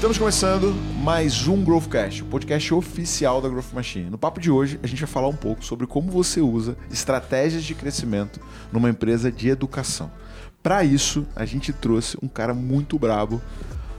Estamos começando mais um Growthcast, o podcast oficial da Growth Machine. No papo de hoje, a gente vai falar um pouco sobre como você usa estratégias de crescimento numa empresa de educação. Para isso, a gente trouxe um cara muito brabo,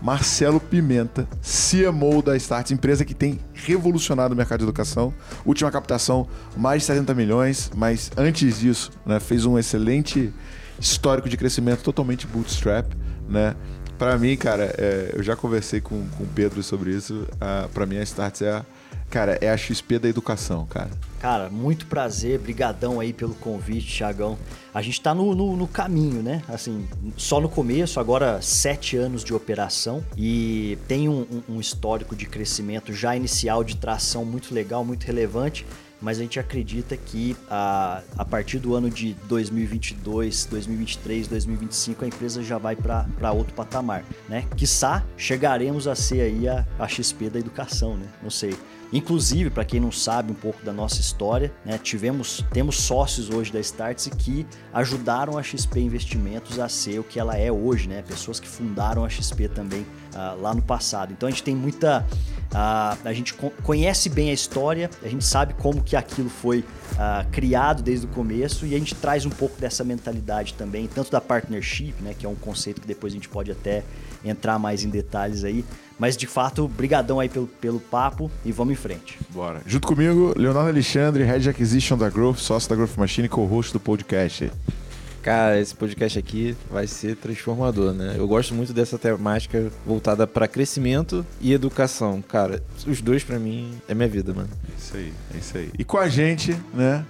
Marcelo Pimenta, CMO da Starts, empresa que tem revolucionado o mercado de educação. Última captação, mais de 70 milhões, mas antes disso, né, fez um excelente histórico de crescimento totalmente bootstrap, né? Para mim, cara, é, eu já conversei com, com o Pedro sobre isso. Para mim, a Starts é a, cara, é a XP da educação, cara. Cara, muito prazer, brigadão aí pelo convite, Thiagão. A gente está no, no, no, caminho, né? Assim, só no começo, agora sete anos de operação e tem um, um histórico de crescimento já inicial de tração muito legal, muito relevante mas a gente acredita que a, a partir do ano de 2022, 2023, 2025 a empresa já vai para outro patamar, né? Quiçá chegaremos a ser aí a, a XP da educação, né? Não sei. Inclusive, para quem não sabe um pouco da nossa história, né, tivemos, temos sócios hoje da Startse que ajudaram a XP Investimentos a ser o que ela é hoje, né? Pessoas que fundaram a XP também uh, lá no passado. Então a gente tem muita Uh, a gente conhece bem a história, a gente sabe como que aquilo foi uh, criado desde o começo e a gente traz um pouco dessa mentalidade também, tanto da partnership, né, que é um conceito que depois a gente pode até entrar mais em detalhes aí. Mas de fato, brigadão aí pelo, pelo papo e vamos em frente. Bora. Junto comigo, Leonardo Alexandre, Head Acquisition da Growth, sócio da Growth Machine e co-host do podcast. Cara, esse podcast aqui vai ser transformador, né? Eu gosto muito dessa temática voltada para crescimento e educação. Cara, os dois para mim é minha vida, mano. Isso aí, é isso aí. E com a gente, né?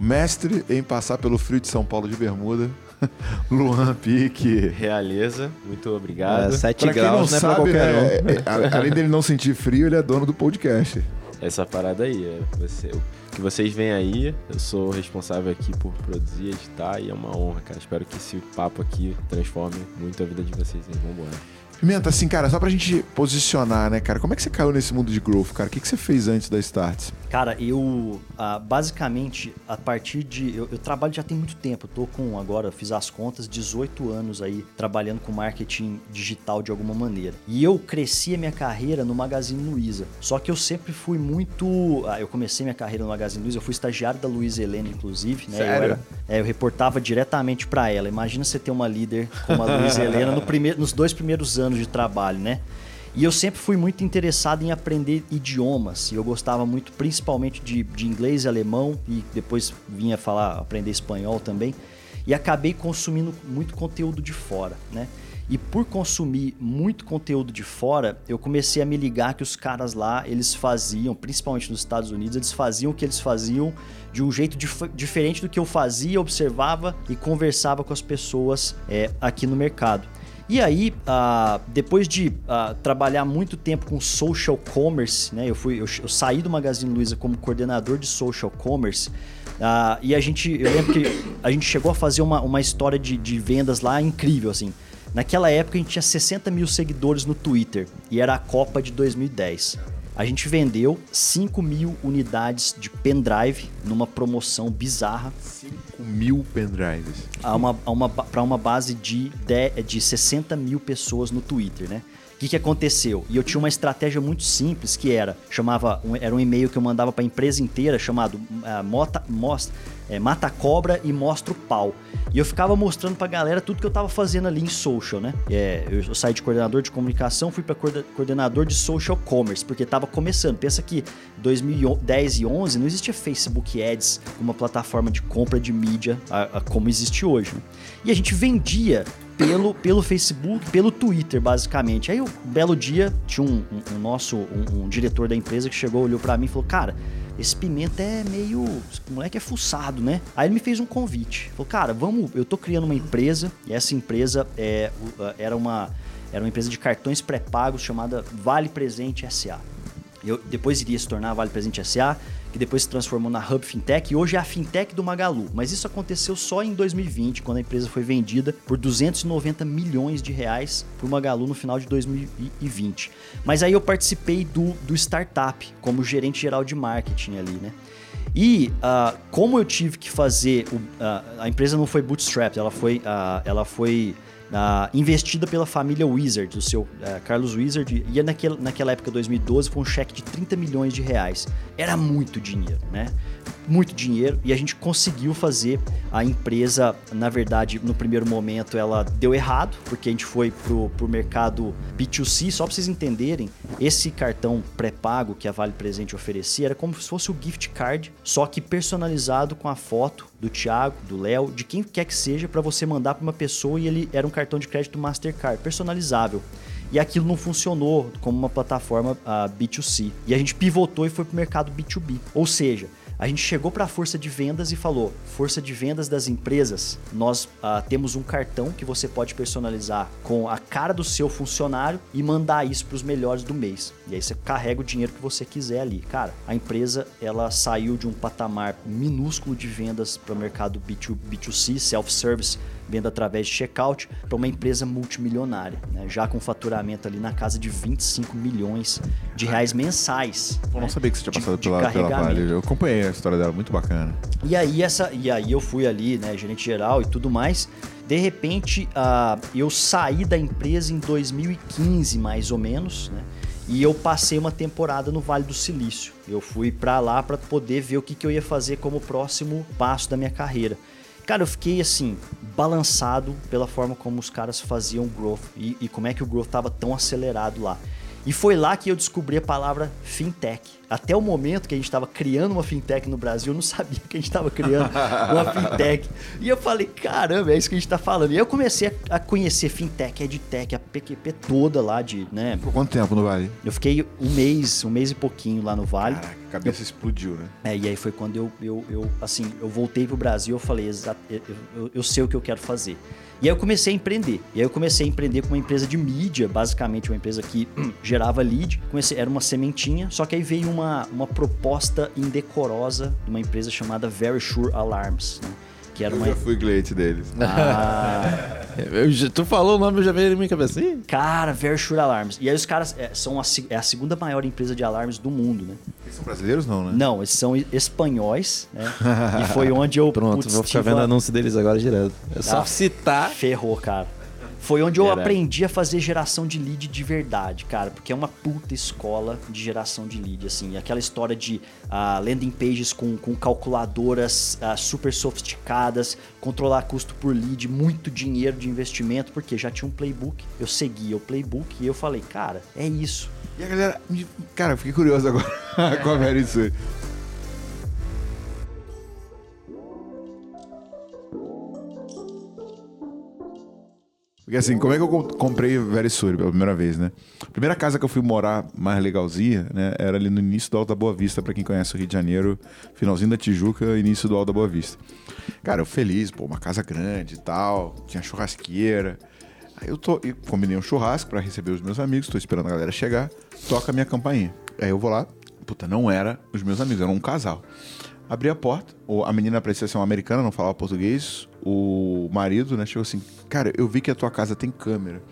Mestre em passar pelo frio de São Paulo de bermuda, Luan Pique. Realeza, muito obrigado. É, 7 pra graus, não é sabe, qualquer né, um. É, é, além dele não sentir frio, ele é dono do podcast. Essa parada aí, é você, que vocês vêm aí. Eu sou responsável aqui por produzir, editar e é uma honra, cara. Espero que esse papo aqui transforme muito a vida de vocês. Hein? Vambora. Pimenta, assim, cara, só pra gente posicionar, né, cara? Como é que você caiu nesse mundo de growth, cara? O que, que você fez antes da Starts? Cara, eu ah, basicamente, a partir de. Eu, eu, trabalho já tem muito tempo. Eu tô com agora, fiz as contas, 18 anos aí trabalhando com marketing digital de alguma maneira. E eu cresci a minha carreira no Magazine Luiza. Só que eu sempre fui muito. Ah, eu comecei minha carreira no Magazine Luiza, eu fui estagiário da Luiza Helena, inclusive, né? Sério? Eu, era, é, eu reportava diretamente para ela. Imagina você ter uma líder como a Luiza Helena no primeiro, nos dois primeiros anos anos de trabalho, né? E eu sempre fui muito interessado em aprender idiomas. E eu gostava muito, principalmente, de, de inglês e alemão. E depois vinha falar, aprender espanhol também. E acabei consumindo muito conteúdo de fora, né? E por consumir muito conteúdo de fora, eu comecei a me ligar que os caras lá, eles faziam, principalmente nos Estados Unidos, eles faziam o que eles faziam de um jeito dif diferente do que eu fazia, observava e conversava com as pessoas é, aqui no mercado. E aí, uh, depois de uh, trabalhar muito tempo com social commerce, né? Eu, fui, eu, eu saí do Magazine Luiza como coordenador de social commerce. Uh, e a gente, eu lembro que a gente chegou a fazer uma, uma história de, de vendas lá incrível, assim. Naquela época a gente tinha 60 mil seguidores no Twitter e era a Copa de 2010. A gente vendeu 5 mil unidades de pendrive numa promoção bizarra. 5 mil pendrives? A uma, para uma base de, de, de 60 mil pessoas no Twitter, né? O que, que aconteceu? E eu tinha uma estratégia muito simples que era, chamava, um, era um e-mail que eu mandava para a empresa inteira chamado uh, Mota, Most, é, Mata Cobra e Mostra o Pau. E eu ficava mostrando pra galera tudo que eu tava fazendo ali em social, né? É, eu, saí de coordenador de comunicação, fui para coordenador de social commerce, porque tava começando. Pensa que 2010 e 11 não existia Facebook Ads, uma plataforma de compra de mídia a, a, como existe hoje. Né? E a gente vendia pelo, pelo Facebook, pelo Twitter, basicamente. Aí, um belo dia, tinha um, um, um nosso, um, um, diretor da empresa que chegou, olhou para mim e falou: Cara, esse pimenta é meio. O moleque é fuçado, né? Aí ele me fez um convite. Falou, cara, vamos. Eu tô criando uma empresa, e essa empresa é, era, uma, era uma empresa de cartões pré-pagos chamada Vale Presente SA. Eu depois iria se tornar Vale Presente SA que depois se transformou na Hub Fintech e hoje é a Fintech do Magalu. Mas isso aconteceu só em 2020, quando a empresa foi vendida por 290 milhões de reais por Magalu no final de 2020. Mas aí eu participei do, do startup como gerente geral de marketing ali, né? E uh, como eu tive que fazer, o, uh, a empresa não foi bootstrapped, ela foi, uh, ela foi ah, investida pela família Wizard, do seu eh, Carlos Wizard, e naquela, naquela época, 2012, foi um cheque de 30 milhões de reais. Era muito dinheiro, né? Muito dinheiro, e a gente conseguiu fazer a empresa, na verdade, no primeiro momento ela deu errado, porque a gente foi pro, pro mercado B2C, só para vocês entenderem, esse cartão pré-pago que a Vale Presente oferecia era como se fosse o gift card, só que personalizado com a foto do Thiago, do Léo, de quem quer que seja, para você mandar para uma pessoa e ele era um cartão de crédito Mastercard, personalizável. E aquilo não funcionou como uma plataforma uh, B2C. E a gente pivotou e foi para o mercado B2B. Ou seja, a gente chegou para a força de vendas e falou: força de vendas das empresas, nós uh, temos um cartão que você pode personalizar com a cara do seu funcionário e mandar isso para os melhores do mês. E aí você carrega o dinheiro que você quiser ali. Cara, a empresa ela saiu de um patamar minúsculo de vendas para o mercado B2, B2C, self-service, venda através de checkout, para uma empresa multimilionária, né? já com faturamento ali na casa de 25 milhões de reais mensais. Eu não né? sabia que você tinha de- passado de pela, pela carregamento. Vale. Eu acompanhei a história dela, muito bacana. E aí, essa, e aí eu fui ali, né, gerente geral e tudo mais. De repente, ah, eu saí da empresa em 2015, mais ou menos, né? E eu passei uma temporada no Vale do Silício. Eu fui pra lá para poder ver o que, que eu ia fazer como próximo passo da minha carreira. Cara, eu fiquei assim, balançado pela forma como os caras faziam growth e, e como é que o growth tava tão acelerado lá. E foi lá que eu descobri a palavra fintech. Até o momento que a gente estava criando uma fintech no Brasil, eu não sabia que a gente estava criando uma fintech. E eu falei, caramba, é isso que a gente está falando. E eu comecei a conhecer fintech, edtech, a PQP toda lá de, né? Por quanto tempo no Vale? Eu fiquei um mês, um mês e pouquinho lá no Vale. Caraca, a cabeça explodiu, né? É, e aí foi quando eu, eu, eu, assim, eu voltei pro Brasil, eu falei, eu, eu, eu sei o que eu quero fazer. E aí eu comecei a empreender. E aí eu comecei a empreender com uma empresa de mídia, basicamente uma empresa que gerava lead. Comecei, era uma sementinha, só que aí veio uma, uma proposta indecorosa de uma empresa chamada Very Sure Alarms, né? Que era Eu uma... já fui cliente deles. Ah, já- tu falou o nome, eu já veio na minha cabeça. Ih, cara, Very Sure Alarms. E aí os caras é, são a, é a segunda maior empresa de alarmes do mundo, né? Eles são brasileiros, não, né? Não, eles são espanhóis, né? e foi onde eu Pronto, putz, vou ficar vendo a- anúncio deles agora direto. É só Ah, citar. Ferrou, cara. Foi onde eu aprendi a fazer geração de lead de verdade, cara. Porque é uma puta escola de geração de lead, assim. Aquela história de ah, landing pages com, com calculadoras ah, super sofisticadas, controlar custo por lead, muito dinheiro de investimento, porque já tinha um playbook. Eu seguia o playbook e eu falei, cara, é isso. E a galera. Cara, eu fiquei curioso agora com a Very Sure. Porque assim, como é que eu com- comprei Very Sure pela primeira vez, né? A primeira casa que eu fui morar mais legalzinha, né? Era ali no início do Alto da Boa Vista, pra quem conhece o Rio de Janeiro, finalzinho da Tijuca, início do Alto da Boa Vista. Cara, eu feliz, pô, uma casa grande e tal, tinha churrasqueira. Aí eu tô, eu combinei um churrasco pra receber os meus amigos, tô esperando a galera chegar, toca a minha campainha. Aí eu vou lá, puta, não era os meus amigos, era um casal. Abri a porta, a menina parecia ser uma americana, não falava português. O marido, né, chegou assim: Cara, eu vi que a tua casa tem câmera.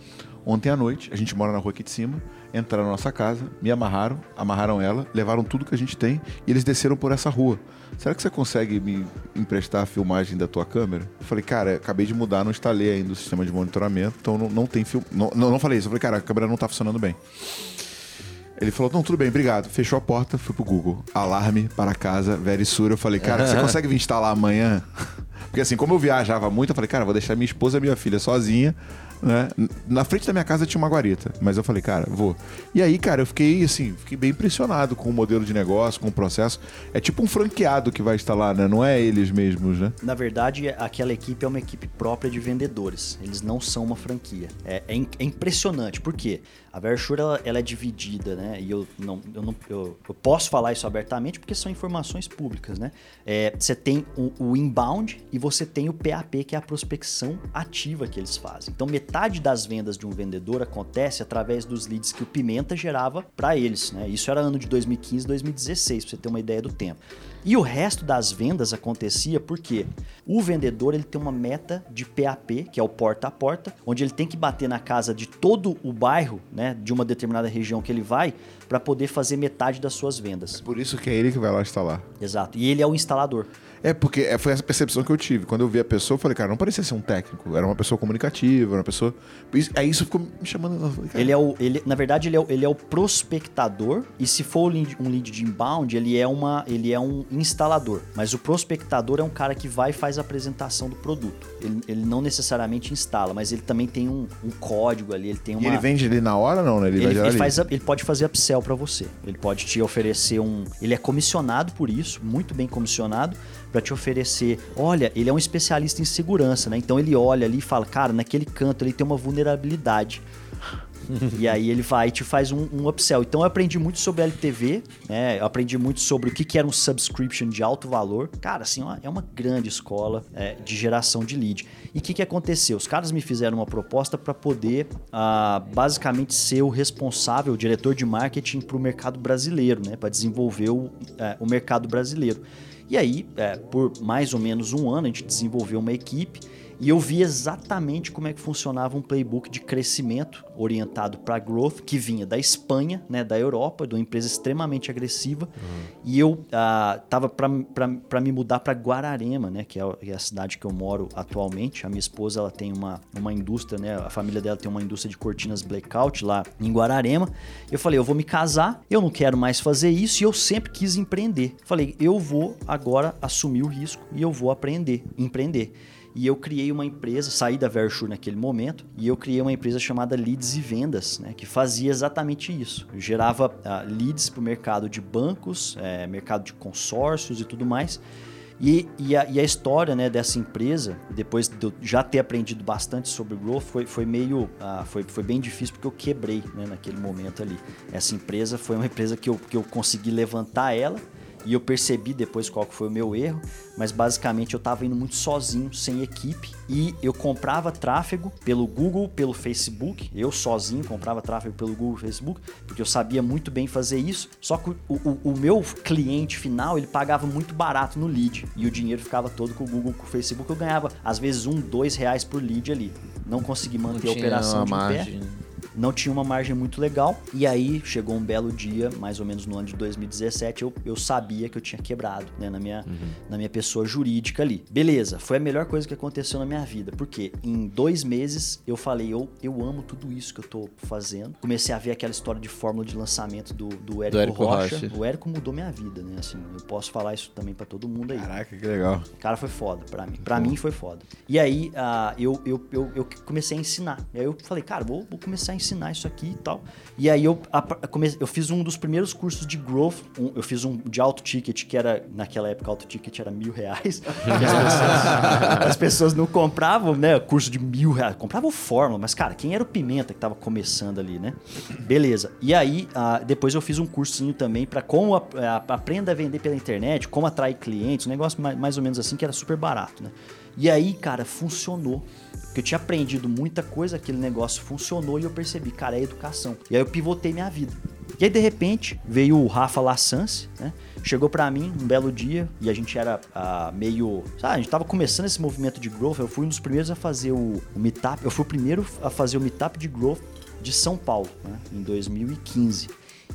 Ontem à noite, a gente mora na rua aqui de cima, entraram na nossa casa, me amarraram, amarraram ela, levaram tudo que a gente tem e eles desceram por essa rua. Será que você consegue me emprestar a filmagem da tua câmera? Eu falei, cara, acabei de mudar, não instalei ainda o sistema de monitoramento, então não, não tem filme. Não, não, não falei isso, eu falei, cara, a câmera não tá funcionando bem. Ele falou, não, tudo bem, obrigado. Fechou a porta, fui pro Google. Alarme para casa, Verisura. Eu falei, cara, você consegue vir instalar amanhã? Porque assim, como eu viajava muito, eu falei, cara, vou deixar minha esposa e minha filha sozinha, né? Na frente da minha casa tinha uma guarita. Mas eu falei, cara, vou. E aí, cara, eu fiquei assim, fiquei bem impressionado com o modelo de negócio, com o processo. É tipo um franqueado que vai instalar, né? Não é eles mesmos, né? Na verdade, aquela equipe é uma equipe própria de vendedores. Eles não são uma franquia. É, é é impressionante. Por quê? A Versure, ela, ela é dividida, né? E eu não, eu, não eu, eu posso falar isso abertamente porque são informações públicas, né? É, você tem o, o inbound e você tem o PAP, que é a prospecção ativa que eles fazem. Então, metade das vendas de um vendedor acontece através dos leads que o Pimenta gerava para eles, né? Isso era ano de 2015, 2016, para você ter uma ideia do tempo. E o resto das vendas acontecia porque o vendedor ele tem uma meta de PAP, que é o porta a porta, onde ele tem que bater na casa de todo o bairro, né, de uma determinada região que ele vai, para poder fazer metade das suas vendas. Por isso que é ele que vai lá instalar. Exato. E ele é o instalador. É porque é, foi essa percepção que eu tive. Quando eu vi a pessoa, eu falei, cara, não parecia ser um técnico. Era uma pessoa comunicativa, era uma pessoa. Aí isso ficou me chamando. falei, Ele é o, ele, na verdade, ele é, o- ele é o prospectador. E se for um lead, de inbound, ele é, uma, ele é um instalador. Mas o prospectador é um cara que vai e faz a apresentação do produto. Ele, ele não necessariamente instala, mas ele também tem um, um código ali, ele tem uma. E ele vende ali na hora não? né? Ele, Ele, ele faz ele pode fazer upsell pra você. Ele pode te oferecer um. Ele é comissionado por isso, muito bem comissionado, pra te oferecer. Olha, ele é um especialista em segurança, né? Então ele olha ali e fala, cara, naquele canto ele tem uma vulnerabilidade. e aí ele vai e te faz um, um upsell. Então eu aprendi muito sobre LTV, né? Eu aprendi muito sobre o que, que era um subscription de alto valor. Cara, assim, é uma grande escola é, de geração de lead. E o que, que aconteceu? Os caras me fizeram uma proposta para poder, ah, basicamente, ser o responsável, o diretor de marketing para o mercado brasileiro, né? Para desenvolver o, é, o mercado brasileiro. E aí, é, por mais ou menos um ano, a gente desenvolveu uma equipe e eu vi exatamente como é que funcionava um playbook de crescimento orientado para growth que vinha da Espanha, né, da Europa, de uma empresa extremamente agressiva. E eu ah, tava para me mudar para Guararema, né, que é, a, que é a cidade que eu moro atualmente. A minha esposa ela tem uma, uma indústria, né, a família dela tem uma indústria de cortinas blackout lá em Guararema. Eu falei, eu vou me casar, eu não quero mais fazer isso e eu sempre quis empreender. Falei, eu vou agora assumir o risco e eu vou aprender, empreender. E eu criei uma empresa, saí da Verisure naquele momento, e eu criei uma empresa chamada Leads e Vendas, né, que fazia exatamente isso. Eu gerava ah, leads para o mercado de bancos, eh, mercado de consórcios e tudo mais. E, e, a, e a história né, dessa empresa, depois de eu já ter aprendido bastante sobre growth, foi, foi meio. ah, foi, foi bem difícil porque eu quebrei né, naquele momento ali. Essa empresa foi uma empresa que eu, que eu consegui levantar ela. E eu percebi depois qual que foi o meu erro, mas basicamente eu estava indo muito sozinho, sem equipe, e eu comprava tráfego pelo Google, pelo Facebook, eu sozinho comprava tráfego pelo Google e Facebook, porque eu sabia muito bem fazer isso, só que o, o, o meu cliente final, ele pagava muito barato no lead, e o dinheiro ficava todo com o Google, com o Facebook, eu ganhava às vezes um, dois reais por lead ali. Não consegui Não manter a tinha operação de pé margem. Não tinha uma margem muito legal. E aí chegou um belo dia, mais ou menos no ano de 2017, eu, eu sabia que eu tinha quebrado né, na, minha, na minha pessoa jurídica ali. Beleza, foi a melhor coisa que aconteceu na minha vida, porque em dois meses eu falei, eu, eu amo tudo isso que eu tô fazendo. Comecei a ver aquela história de fórmula de lançamento do, do Érico, Érico Rocha. Rocha. O Érico mudou minha vida, né? Assim, eu posso falar isso também pra todo mundo aí. Caraca, que legal. Cara, foi foda pra mim. Pra mim foi foda. E aí, ah, eu, eu, eu, eu comecei a ensinar. E aí eu falei, cara, vou, vou começar a ensinar isso aqui e tal. E aí eu, eu fiz um dos primeiros cursos de growth. um- eu fiz um de alto ticket, que era, naquela época, alto ticket era mil reais. As, pessoas, as pessoas não compravam, né? Curso de mil reais. Compravam fórmula, mas, cara, quem era o Pimenta que tava começando ali, né? Beleza. E aí, depois eu fiz um cursinho também pra como a- a- aprenda a vender pela internet, como atrair clientes, um negócio mais, mais ou menos assim, que era super barato, né? E aí, cara, funcionou. Porque eu tinha aprendido muita coisa, aquele negócio funcionou e eu percebi, cara, é educação. E aí eu pivotei minha vida. E aí, de repente, veio o Rafa Lassance, né? Chegou pra mim um belo dia e a gente era ah, meio. Sabe, a gente tava começando esse movimento de growth. Eu fui um dos primeiros a fazer o, o meetup. Eu fui o primeiro a fazer o meetup de growth de São Paulo, né? Em 2015.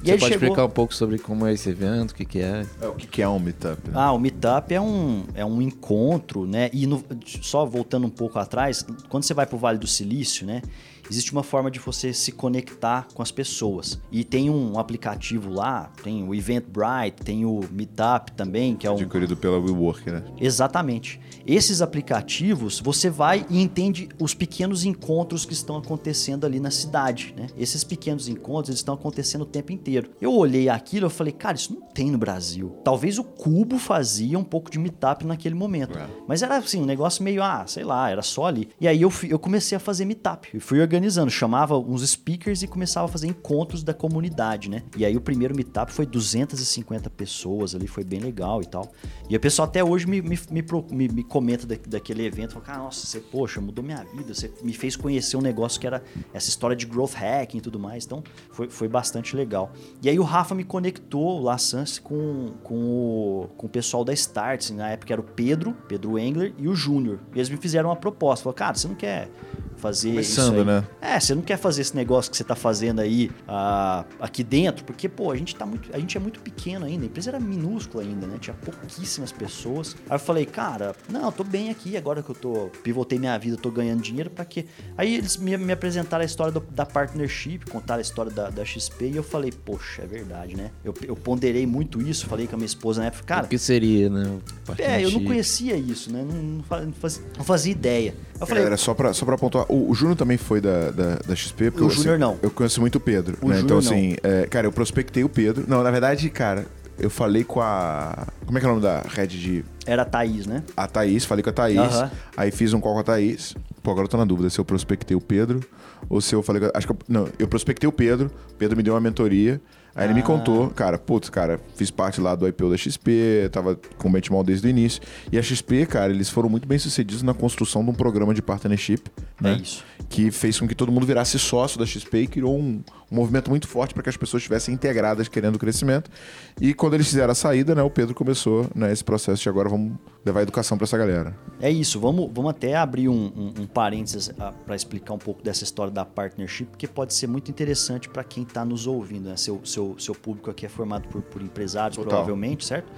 E Você pode chegou... explicar um pouco sobre como é esse evento, o que, que é? É, o que, que é um meetup? né? Ah, o Meetup é um, é um encontro, né? E no- só voltando um pouco atrás, quando você vai pro Vale do Silício, né? Existe uma forma de você se conectar com as pessoas. E tem um aplicativo lá, tem o Eventbrite, tem o Meetup também, que é um, Adquirido pela WeWork, né? Exatamente. Esses aplicativos, você vai e entende os pequenos encontros que estão acontecendo ali na cidade, né? Esses pequenos encontros, eles estão acontecendo o tempo inteiro. Eu olhei aquilo e falei, cara, isso não tem no Brasil. Talvez o Cubo fazia um pouco de meetup naquele momento. É. Mas era assim, um negócio meio, ah, sei lá, era só ali. E aí eu, fui- eu comecei a fazer meetup. Eu fui organizando, chamava uns speakers e começava a fazer encontros da comunidade, né? E aí o primeiro meetup foi 250 pessoas ali, foi bem legal e tal. E o pessoal até hoje me, me, me- me comenta da- daquele evento, fala, cara, nossa, você, poxa, mudou minha vida, você me fez conhecer um negócio que era essa história de growth hacking e tudo mais. Então foi, foi bastante legal. E aí o Rafa me conectou, La Sans, com, com, o, com o pessoal da Starts. Na época era o Pedro, Pedro Engler e o Júnior. Eles me fizeram uma proposta. Falaram, cara, você não quer fazer Começando, isso aí. né? É, você não quer fazer esse negócio que você tá fazendo aí ah, aqui dentro, porque, pô, a gente tá muito. A gente é muito pequeno ainda. A empresa era minúscula ainda, né? Tinha pouquíssimas pessoas. Aí eu falei, cara, não, eu tô bem aqui agora que eu tô. Pivotei minha vida, tô ganhando dinheiro, pra quê? Aí eles me, me apresentaram a história do- da partnership, contaram a história da, da XP, e eu falei, poxa, é verdade, né? Eu, eu ponderei muito isso, falei com a minha esposa na época, cara. o que seria, né? É, eu não conhecia isso, né? Não, não fa- não fazia, não fazia ideia. Eu falei, Galera, só pra, só pra pontuar, o, o Júnior também foi da, da, da XP? porque O eu, assim, Júnior não. Eu conheço muito o Pedro, O né? Então, assim, é, cara, eu prospectei o Pedro. Não, na verdade, cara, eu falei com a. Como é que é o nome da head de. era a Thaís, né? A Thaís, falei com a Thaís. Aí fiz um call com a Thaís. Pô, agora eu tô na dúvida se eu prospectei o Pedro ou se eu falei. Acho que eu, não, eu prospectei o Pedro. O Pedro me deu uma mentoria. Aí ele me Ah. contou, cara, putz, cara, fiz parte lá do IPO da XP, tava com o Benchmark desde o início. E a XP, cara, eles foram muito bem sucedidos na construção de um programa de partnership, né? É isso. Que fez com que todo mundo virasse sócio da XP e criou um, um movimento muito forte para que as pessoas estivessem integradas querendo crescimento. E quando eles fizeram a saída, né, o Pedro começou né, esse processo de agora vamos levar educação para essa galera. É isso, vamos, vamos até abrir um, um, um parênteses para explicar um pouco dessa história da partnership, porque pode ser muito interessante para quem está nos ouvindo. Né? Seu, seu, seu público aqui é formado por, por empresários, Total. provavelmente, certo?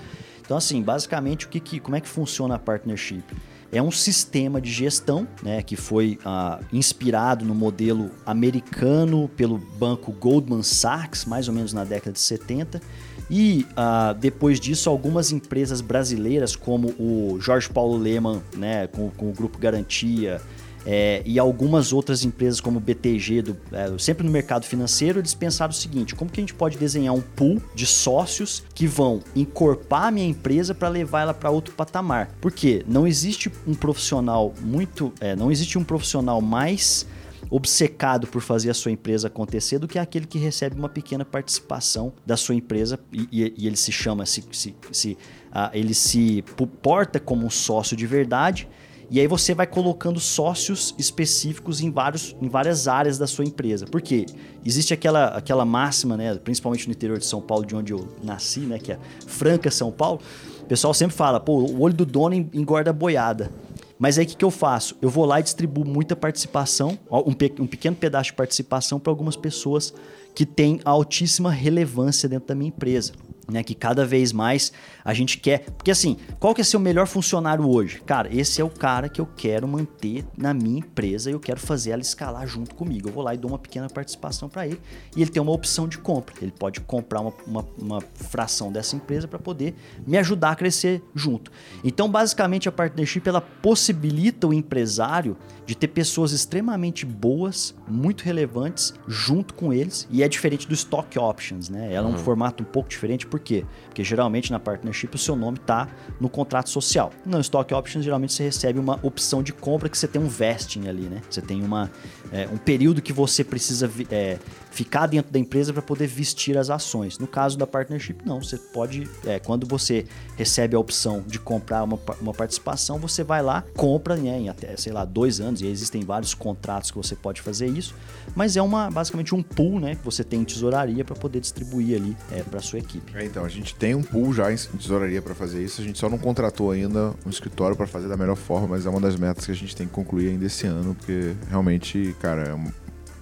Então, assim, basicamente, o que, que, como é que funciona a partnership? É um sistema de gestão né, que foi ah, inspirado no modelo americano pelo banco Goldman Sachs, mais ou menos na década de 70. E ah, depois disso, algumas empresas brasileiras, como o Jorge Paulo Leman, né, com, com o Grupo Garantia, é, e algumas outras empresas como o BTG, do, é, sempre no mercado financeiro, eles pensaram o seguinte: como que a gente pode desenhar um pool de sócios que vão encorpar a minha empresa para levar ela para outro patamar? Porque não existe um profissional muito, é, não existe um profissional mais obcecado por fazer a sua empresa acontecer do que aquele que recebe uma pequena participação da sua empresa e, e- e ele se chama, se, se, se, ah, ele se porta como um sócio de verdade. E aí você vai colocando sócios específicos em, vários, em várias áreas da sua empresa. Por quê? Existe aquela, aquela máxima, né, principalmente no interior de São Paulo, de onde eu nasci, né, que é Franca, São Paulo. O pessoal sempre fala, pô, o olho do dono engorda a boiada. Mas aí o que, que eu faço? Eu vou lá e distribuo muita participação, um, pe- um pequeno pedaço de participação para algumas pessoas que têm altíssima relevância dentro da minha empresa. Né, que cada vez mais a gente quer. Porque assim, qual que é seu melhor funcionário hoje? Cara, esse é o cara que eu quero manter na minha empresa e eu quero fazer ela escalar junto comigo. Eu vou lá e dou uma pequena participação para ele e ele tem uma opção de compra. Ele pode comprar uma, uma, uma fração dessa empresa para poder me ajudar a crescer junto. Então, basicamente, a partnership ela possibilita o empresário de ter pessoas extremamente boas, muito relevantes, junto com eles. E é diferente do stock options, né? Ela é um formato um pouco diferente, por quê? Geralmente na partnership o seu nome está no contrato social. No stock options, geralmente você recebe uma opção de compra que você tem um vesting ali, né? Você tem uma, é, um período que você precisa é, ficar dentro da empresa para poder vestir as ações. No caso da partnership, não. Você pode, é, quando você recebe a opção de comprar uma, uma participação, você vai lá, compra né, em até, sei lá, dois anos, e existem vários contratos que você pode fazer isso, mas é uma basicamente um pool né, que você tem em tesouraria para poder distribuir ali é, para sua equipe. É, então, a gente tem um pool já em tesouraria para fazer isso. A gente só não contratou ainda um escritório para fazer da melhor forma, mas é uma das metas que a gente tem que concluir ainda esse ano, porque realmente, cara, é um-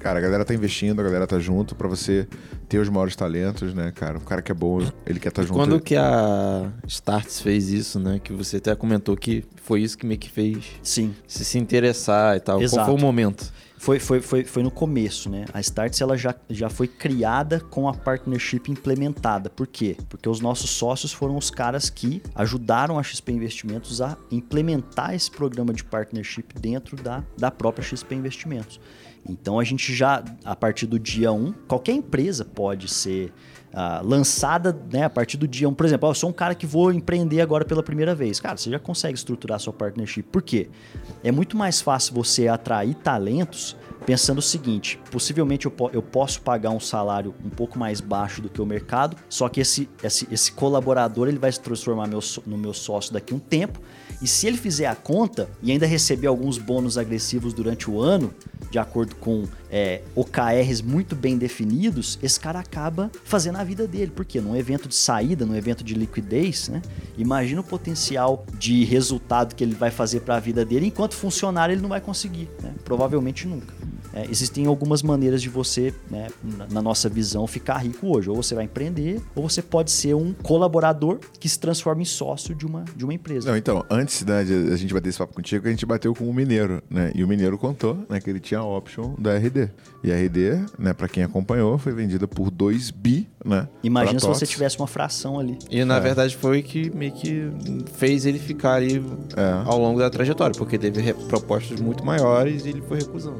cara, a galera tá investindo, a galera tá junto para você ter os maiores talentos, né, cara? O cara que é bom, ele quer estar junto. Quando que a Starts fez isso, né? Que você até comentou que foi isso que meio que fez Sim, se se interessar e tal. Exato. Qual foi o momento? Foi, foi, foi, foi no começo, né? A Starts ela já, já foi criada com a partnership implementada. Por quê? Porque os nossos sócios foram os caras que ajudaram a XP Investimentos a implementar esse programa de partnership dentro da, da própria XP Investimentos. Então a gente já, a partir do dia 1, qualquer empresa pode ser ah, lançada né, a partir do dia 1. Por exemplo, ó, eu sou um cara que vou empreender agora pela primeira vez. Cara, você já consegue estruturar sua partnership. Por quê? É muito mais fácil você atrair talentos pensando o seguinte: possivelmente eu, po- eu posso pagar um salário um pouco mais baixo do que o mercado, só que esse, esse, esse colaborador ele vai se transformar meu no meu sócio daqui a um tempo. E se ele fizer a conta e ainda receber alguns bônus agressivos durante o ano de acordo com é, OKRs muito bem definidos, esse cara acaba fazendo a vida dele. Porque num evento de saída, num evento de liquidez, né? Imagina o potencial de resultado que ele vai fazer para a vida dele, enquanto funcionário ele não vai conseguir, né? Provavelmente nunca. É, existem algumas maneiras de você, né, na nossa visão, ficar rico hoje. Ou você vai empreender, ou você pode ser um colaborador que se transforma em sócio de uma, de uma empresa. Não, então, antes né, de a gente bater esse papo contigo, a gente bateu com o Mineiro, né? E o Mineiro contou né, que ele tinha a option da RD. E a RD, né, pra quem acompanhou, foi vendida por 2 bi, né? Imagina se você tivesse uma fração ali. E na verdade foi que meio que fez ele ficar ali É. ao longo da trajetória, porque teve propostas muito maiores e ele foi recusando.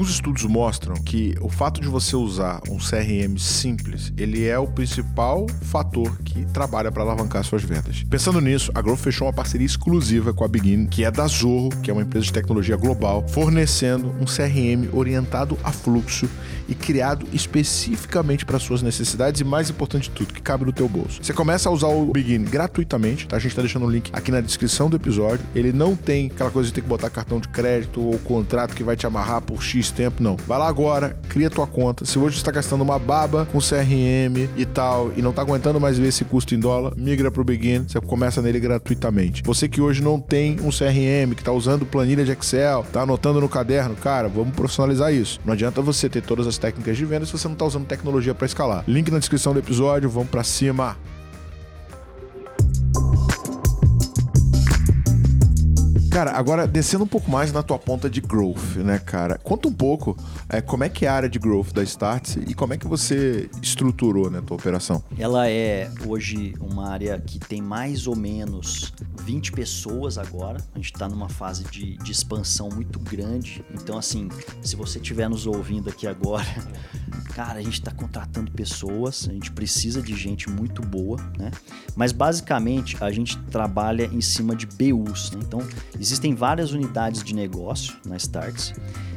Alguns estudos mostram que o fato de você usar um CRM simples, ele é o principal fator que trabalha para alavancar suas vendas. Pensando nisso, a Growth fechou uma parceria exclusiva com a Begin, que é da Zorro, que é uma empresa de tecnologia global, fornecendo um CRM orientado a fluxo e criado especificamente para suas necessidades e mais importante de tudo, que cabe no teu bolso. Você começa a usar o Begin gratuitamente, tá? A gente tá deixando o link aqui na descrição do episódio. Ele não tem aquela coisa de ter que botar cartão de crédito ou contrato que vai te amarrar por X tempo, não. Vai lá agora, cria tua conta. Se hoje você está gastando uma baba com CRM e tal e não tá aguentando mais ver esse custo em dólar, migra pro Begin, você começa nele gratuitamente. Você que hoje não tem um CRM, que tá usando planilha de Excel, tá anotando no caderno, cara, vamos profissionalizar isso. Não adianta você ter todas as técnicas de venda se você não tá usando tecnologia para escalar. Link na descrição do episódio, vamos para cima. Cara, agora descendo um pouco mais na tua ponta de growth, né, cara? Conta um pouco é, como é que é a área de growth da Startse e como é que você estruturou, né, a tua operação. Ela é hoje uma área que tem mais ou menos 20 pessoas agora. A gente está numa fase de, de expansão muito grande. Então, assim, se você estiver nos ouvindo aqui agora, cara, a gente está contratando pessoas, a gente precisa de gente muito boa, né? Mas basicamente a gente trabalha em cima de BUs, né? Então, existem várias unidades de negócio na Starts.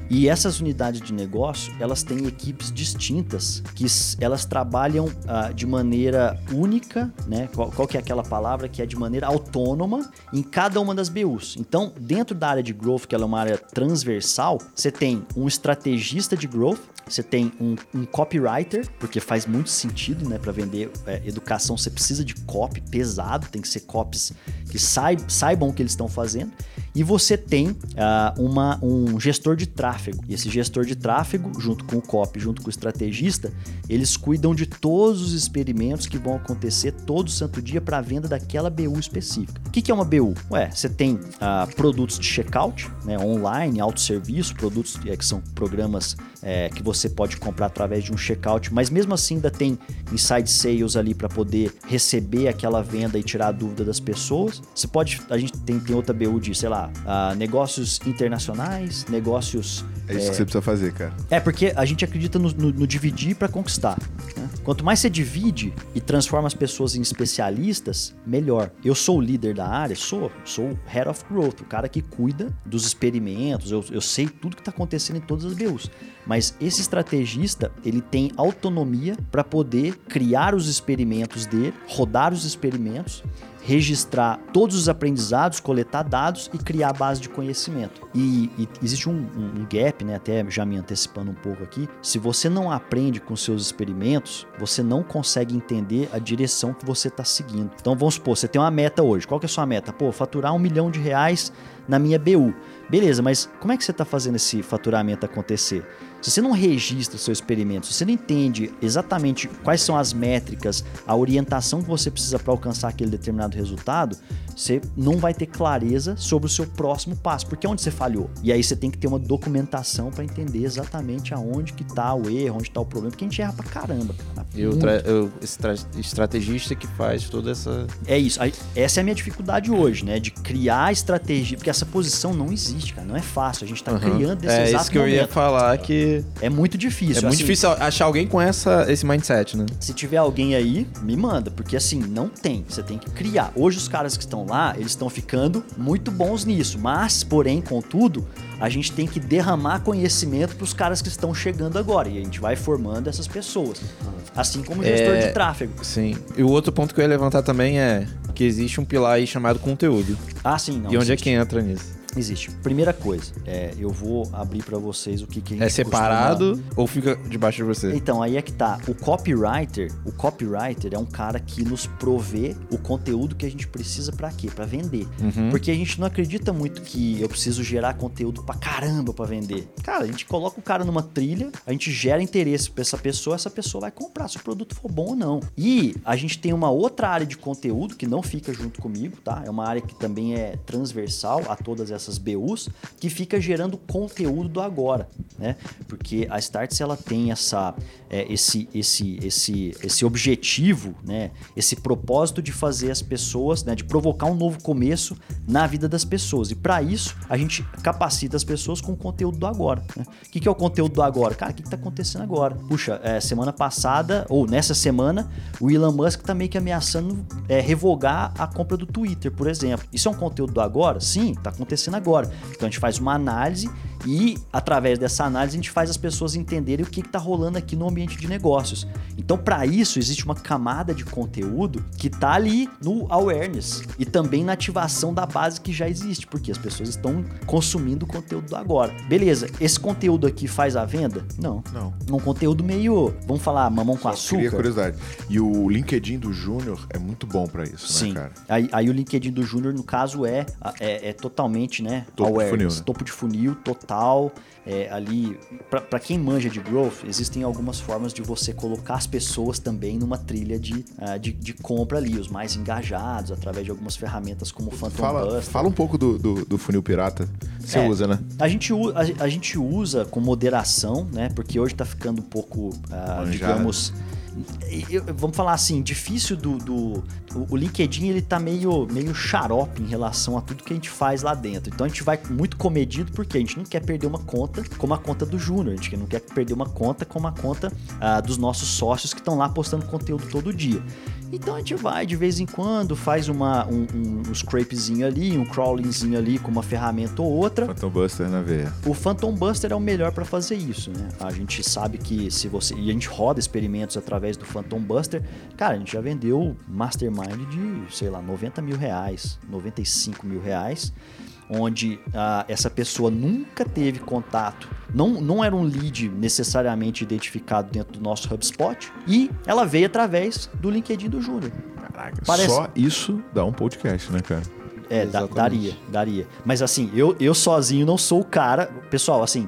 E essas unidades de negócio, elas têm equipes distintas que elas trabalham ah, de maneira única, né? Qual, qual que é aquela palavra que é de maneira autônoma em cada uma das BUs. Então, dentro da área de growth, que ela é uma área transversal, você tem um estrategista de growth, você tem um, um copywriter, porque faz muito sentido, né? Para vender é, educação, você precisa de copy pesado, tem que ser copies que saib- saibam o que eles estão fazendo. E você tem ah, uma, um gestor de tráfego. E esse gestor de tráfego, junto com o copy, junto com o estrategista, eles cuidam de todos os experimentos que vão acontecer todo santo dia para a venda daquela BU específica. O que, que é uma BU? Ué, você tem ah, produtos de checkout, né, online, autosserviço, produtos eh, que são programas eh, que você pode comprar através de um checkout, mas mesmo assim ainda tem inside sales ali para poder receber aquela venda e tirar a dúvida das pessoas. Você pode, a gente tem, tem outra BU de, sei lá, ah, negócios internacionais, negócios É isso que você precisa fazer, cara. é, porque a gente acredita no, no- no dividir para conquistar. né? Quanto mais você divide e transforma as pessoas em especialistas, melhor. Eu sou o líder da área, sou, sou o Head of Growth, o cara que cuida dos experimentos, eu, eu sei tudo que está acontecendo em todas as BUs. Mas esse estrategista, ele tem autonomia para poder criar os experimentos dele, rodar os experimentos, registrar todos os aprendizados, coletar dados e criar a base de conhecimento. E, e existe um, um- um gap, né? Até já me antecipando um pouco aqui. Se você não aprende com seus experimentos, você não consegue entender a direção que você está seguindo. Então vamos supor, você tem uma meta hoje. Qual que é a sua meta? Pô, faturar um milhão de reais na minha BU. Beleza, mas como é que você está fazendo esse faturamento acontecer? Se você não registra o seu experimento, se você não entende exatamente quais são as métricas, a orientação que você precisa para alcançar aquele determinado resultado, você não vai ter clareza sobre o seu próximo passo, porque é onde você falhou. E aí você tem que ter uma documentação para entender exatamente aonde que tá o erro, onde tá o problema, porque a gente erra pra caramba, cara. E Muito. tra- o- esse tra- estrategista que faz toda essa. É isso. Essa é a minha dificuldade hoje, né? De criar estratégia, porque essa posição não existe, cara. Não é fácil. A gente tá Aham. criando desse É exato isso que eu ia momento. falar, que É muito difícil. é muito assim. difícil achar alguém com essa, esse mindset, né? Se tiver alguém aí, me manda, porque assim, não tem. Você tem que criar. Hoje os caras que estão lá, eles estão ficando muito bons nisso, mas, porém, contudo, a gente tem que derramar conhecimento para os caras que estão chegando agora e a gente vai formando essas pessoas. Assim como gestor É. de tráfego. Sim. E o outro ponto que eu ia levantar também é que existe um pilar aí chamado conteúdo. Ah, sim, não. e onde é existe. que entra nisso? Existe. Primeira coisa, é, eu vou abrir pra vocês o que, que a gente É separado costuma- ou fica debaixo de você? Então, aí é que tá. O copywriter, o copywriter é um cara que nos provê o conteúdo que a gente precisa pra quê? Pra vender. Uhum. Porque a gente não acredita muito que eu preciso gerar conteúdo pra caramba pra vender. Cara, a gente coloca o cara numa trilha, a gente gera interesse pra essa pessoa, essa pessoa vai comprar se o produto for bom ou não. E a gente tem uma outra área de conteúdo que não fica junto comigo, tá? É uma área que também é transversal a todas essas BUs, que fica gerando conteúdo do agora, né? Porque a Starts ela tem essa é, esse esse esse esse objetivo, né? Esse propósito de fazer as pessoas, né? De provocar um novo começo na vida das pessoas. E para isso a gente capacita as pessoas com o conteúdo do agora. Né? O que, que é o conteúdo do agora? Cara, o que, que tá acontecendo agora? Puxa, é, semana passada ou nessa semana o Elon Musk tá meio que ameaçando é, revogar a compra do Twitter, por exemplo. Isso é um conteúdo do agora? Sim, tá acontecendo agora. Então a gente faz uma análise e através dessa análise a gente faz as pessoas entenderem o que está rolando aqui no ambiente de negócios. Então, para isso, existe uma camada de conteúdo que está ali no awareness e também na ativação da base que já existe, porque as pessoas estão consumindo o conteúdo do agora. Beleza, esse conteúdo aqui faz a venda? Não. Não. É um conteúdo meio, vamos falar, mamão com Só Queria açúcar. curiosidade. E o LinkedIn do Júnior é muito bom pra isso, Sim. né, cara? Aí, aí o LinkedIn do Júnior, no caso, é, é, é totalmente, né? Topo de awareness, funil, né? Topo de funil, total. É, ali, pra quem manja de growth, existem algumas formas de você colocar as pessoas também numa trilha de, ah, de, de compra ali, os mais engajados, através de algumas ferramentas como o Phantom Fala, Buster. fala um pouco do, do, do funil pirata. Você É. usa, né? A gente, a, a gente usa com moderação, né? Porque hoje tá ficando um pouco, Manjado. digamos. Vamos falar assim, difícil do, do- o- O LinkedIn ele tá meio, meio xarope em relação a tudo que a gente faz lá dentro. Então a gente vai muito comedido porque a gente não quer perder uma conta como a conta do Júnior. A gente não quer perder uma conta como a conta ah, dos nossos sócios que estão lá postando conteúdo todo dia. Então a gente vai de vez em quando, faz uma, um, um, um scrapezinho ali, um crawlingzinho ali com uma ferramenta ou outra. Phantom Buster na veia. O Phantom Buster é o melhor para fazer isso, né? A gente sabe que se você. E a gente roda experimentos através do Phantom Buster. Cara, a gente já vendeu Mastermind de, sei lá, 90 mil reais, 95 mil reais. Onde ah, essa pessoa nunca teve contato, não, não era um lead necessariamente identificado dentro do nosso HubSpot, e ela veio através do LinkedIn do Júnior. Caraca, Parece- só isso dá um podcast, né, cara? É, da- daria, daria. Mas assim, eu, eu sozinho não sou o cara. Pessoal, assim,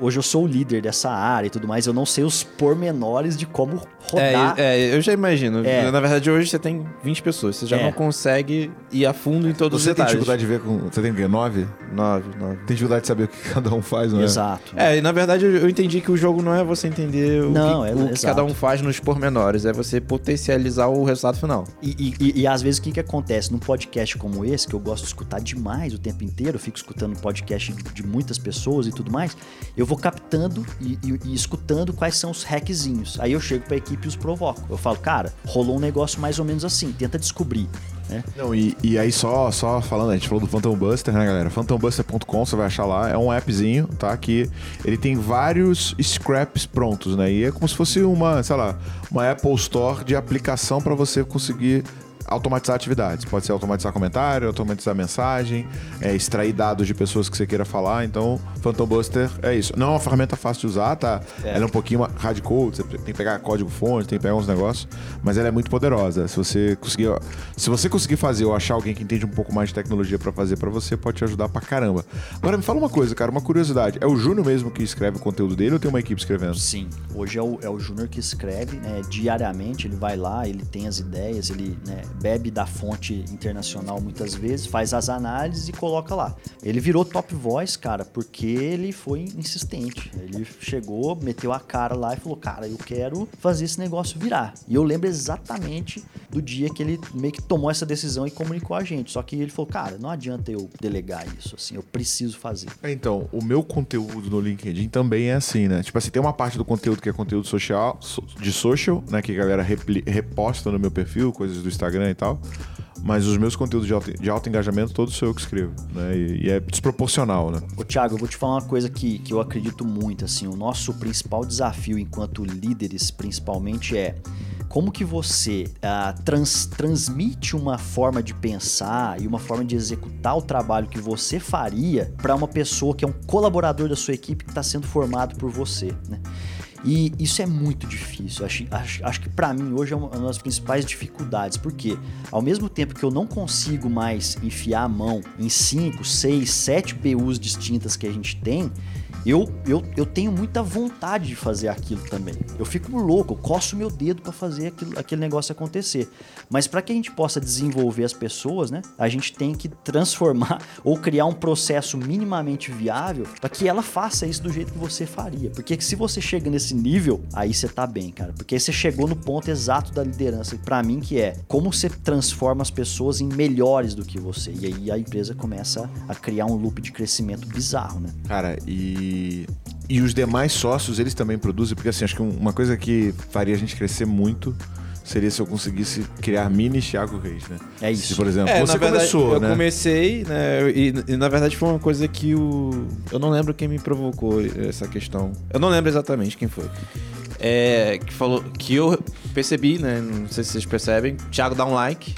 hoje eu sou o líder dessa área e tudo mais, eu não sei os pormenores de como rodar. É, é, eu já imagino. É. Na verdade, hoje você tem 20 pessoas. Você já É. não consegue ir a fundo em todos Você os tem detalhes. dificuldade de ver com. Você tem o quê? Nove? 9, 9. Tem dificuldade de saber o que cada um faz, não é? Exato. É, e na verdade eu entendi que o jogo não é você entender o, Não, que, é- o que cada um faz nos pormenores, é você potencializar o resultado final. E, e- e- e às vezes o que, que acontece? Num podcast como esse, que eu gosto de escutar demais o tempo inteiro, eu fico escutando podcast de, de muitas pessoas e tudo mais, eu vou captando e, e- e escutando quais são os hackzinhos. Aí eu chego pra equipe e os provoco. Eu falo, cara, rolou um negócio mais ou menos assim, tenta descobrir. Né? Não, e, e aí só, só falando, a gente falou do Phantom Buster, né, galera? PhantomBuster.com, você vai achar lá, é um appzinho, tá? Que ele tem vários scraps prontos, né? E é como se fosse uma, sei lá, uma Apple Store de aplicação para você conseguir automatizar atividades. Pode ser automatizar comentário, automatizar mensagem, é, extrair dados de pessoas que você queira falar. Então, Phantom Buster é isso. Não é uma ferramenta fácil de usar, tá? Ela é um pouquinho hardcode, você tem que pegar código fonte, tem que pegar uns negócios, mas ela é muito poderosa. Se você conseguir, se você conseguir fazer ou achar alguém que entende um pouco mais de tecnologia pra fazer pra você, pode te ajudar pra caramba. Agora me fala uma coisa, cara, uma curiosidade. É o Júnior mesmo que escreve o conteúdo dele ou tem uma equipe escrevendo? Sim, hoje é o, é o Júnior que escreve, né, diariamente, ele vai lá, ele tem as ideias, ele né, bebe da fonte internacional muitas vezes, faz as análises e coloca lá. Ele virou top voice, cara, porque ele foi insistente. Ele chegou, meteu a cara lá e falou, cara, eu quero fazer esse negócio virar. E eu lembro exatamente do dia que ele meio que tomou essa decisão e comunicou a gente. Só que ele falou, cara, não adianta eu delegar isso, assim, eu preciso fazer. É, Então, o meu conteúdo no LinkedIn também é assim, né? Tipo assim, tem uma parte do conteúdo que é conteúdo social, so- de social, né? Que a galera reposta no meu perfil, coisas do Instagram e tal. Mas os meus conteúdos de alto, de alto engajamento, todos sou eu que escrevo, né? E, e é desproporcional, né? Ô, Thiago, eu vou te falar uma coisa que, que eu acredito muito, assim, o nosso principal desafio enquanto líderes, principalmente, é como que você ah, trans- transmite uma forma de pensar e uma forma de executar o trabalho que você faria para uma pessoa que é um colaborador da sua equipe que está sendo formado por você, né? E isso é muito difícil. Acho, acho, acho que para mim hoje é uma das principais dificuldades, porque ao mesmo tempo que eu não consigo mais enfiar a mão em 5, 6, 7 PUs distintas que a gente tem, eu, eu, eu tenho muita vontade de fazer aquilo também. Eu fico louco, eu coço meu dedo para fazer aquilo, aquele negócio acontecer. Mas para que a gente possa desenvolver as pessoas, né, a gente tem que transformar ou criar um processo minimamente viável para que ela faça isso do jeito que você faria. Porque se você chega nesse nível, aí você tá bem, cara. Porque você chegou no ponto exato da liderança, para mim que é como você transforma as pessoas em melhores do que você. E aí a empresa começa a criar um loop de crescimento bizarro, né? Cara, e. E os demais sócios, eles também produzem, porque assim, acho que uma coisa que faria a gente crescer muito seria se eu conseguisse criar mini Thiago Reis, né? É isso. Se, por exemplo, É, você na verdade, começou, eu né? comecei, né? E, e, na verdade foi uma coisa que o. Eu não lembro quem me provocou essa questão. Eu não lembro exatamente quem foi. É, que falou que eu percebi, né? Não sei se vocês percebem. Thiago dá um like,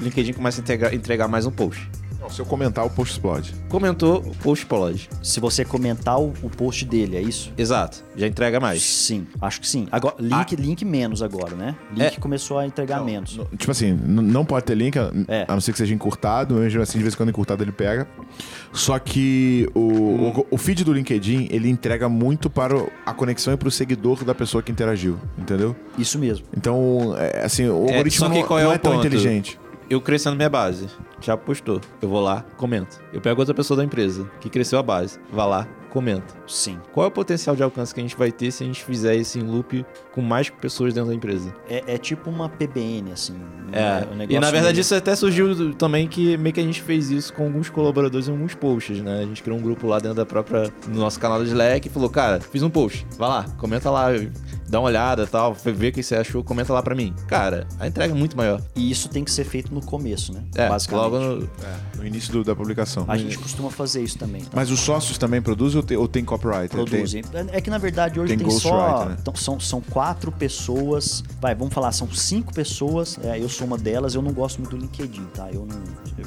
LinkedIn começa a entregar, entregar mais um post. Não, se eu comentar, o post explode. Comentou, o post explode. Se você comentar o, o post dele, é isso? Exato, já entrega mais. Sim, acho que sim. Agora, link, link menos agora, né? Link É. começou a entregar menos. Não, Tipo assim, não pode ter link, a É. a não ser que seja encurtado, mesmo assim, de vez em quando encurtado ele pega. Só que o, o, o feed do LinkedIn, ele entrega muito para o- a conexão e para o seguidor da pessoa que interagiu, entendeu? Isso mesmo. Então, é, assim, o É, algoritmo só que não, é não o é tão inteligente. Eu crescendo minha base, já postou. Eu vou lá, comento. Eu pego outra pessoa da empresa que cresceu a base, vai lá, comenta. Sim. Qual é o potencial de alcance que a gente vai ter se a gente fizer esse loop com mais pessoas dentro da empresa? É, é tipo uma PBN, assim. É, um e na verdade meio- isso até surgiu também que meio que a gente fez isso com alguns colaboradores em alguns posts, né? A gente criou um grupo lá dentro da própria, no nosso canal do Slack e falou, cara, fiz um post, vai lá, comenta lá, dá uma olhada e tal, vê o que você achou, comenta lá pra mim. Cara, a entrega é muito maior. E isso tem que ser feito no começo, né? É, Basicamente. logo no, É, no início do- da publicação. A gente costuma fazer isso também. tá? Mas os sócios também produzem ou tem, ou tem copyright? Produzem. É que na verdade hoje tem tem, só. né? então, são, são quatro pessoas. Vai, vamos falar, são cinco pessoas. é, eu sou uma delas. Eu não gosto muito do LinkedIn, tá? Eu não.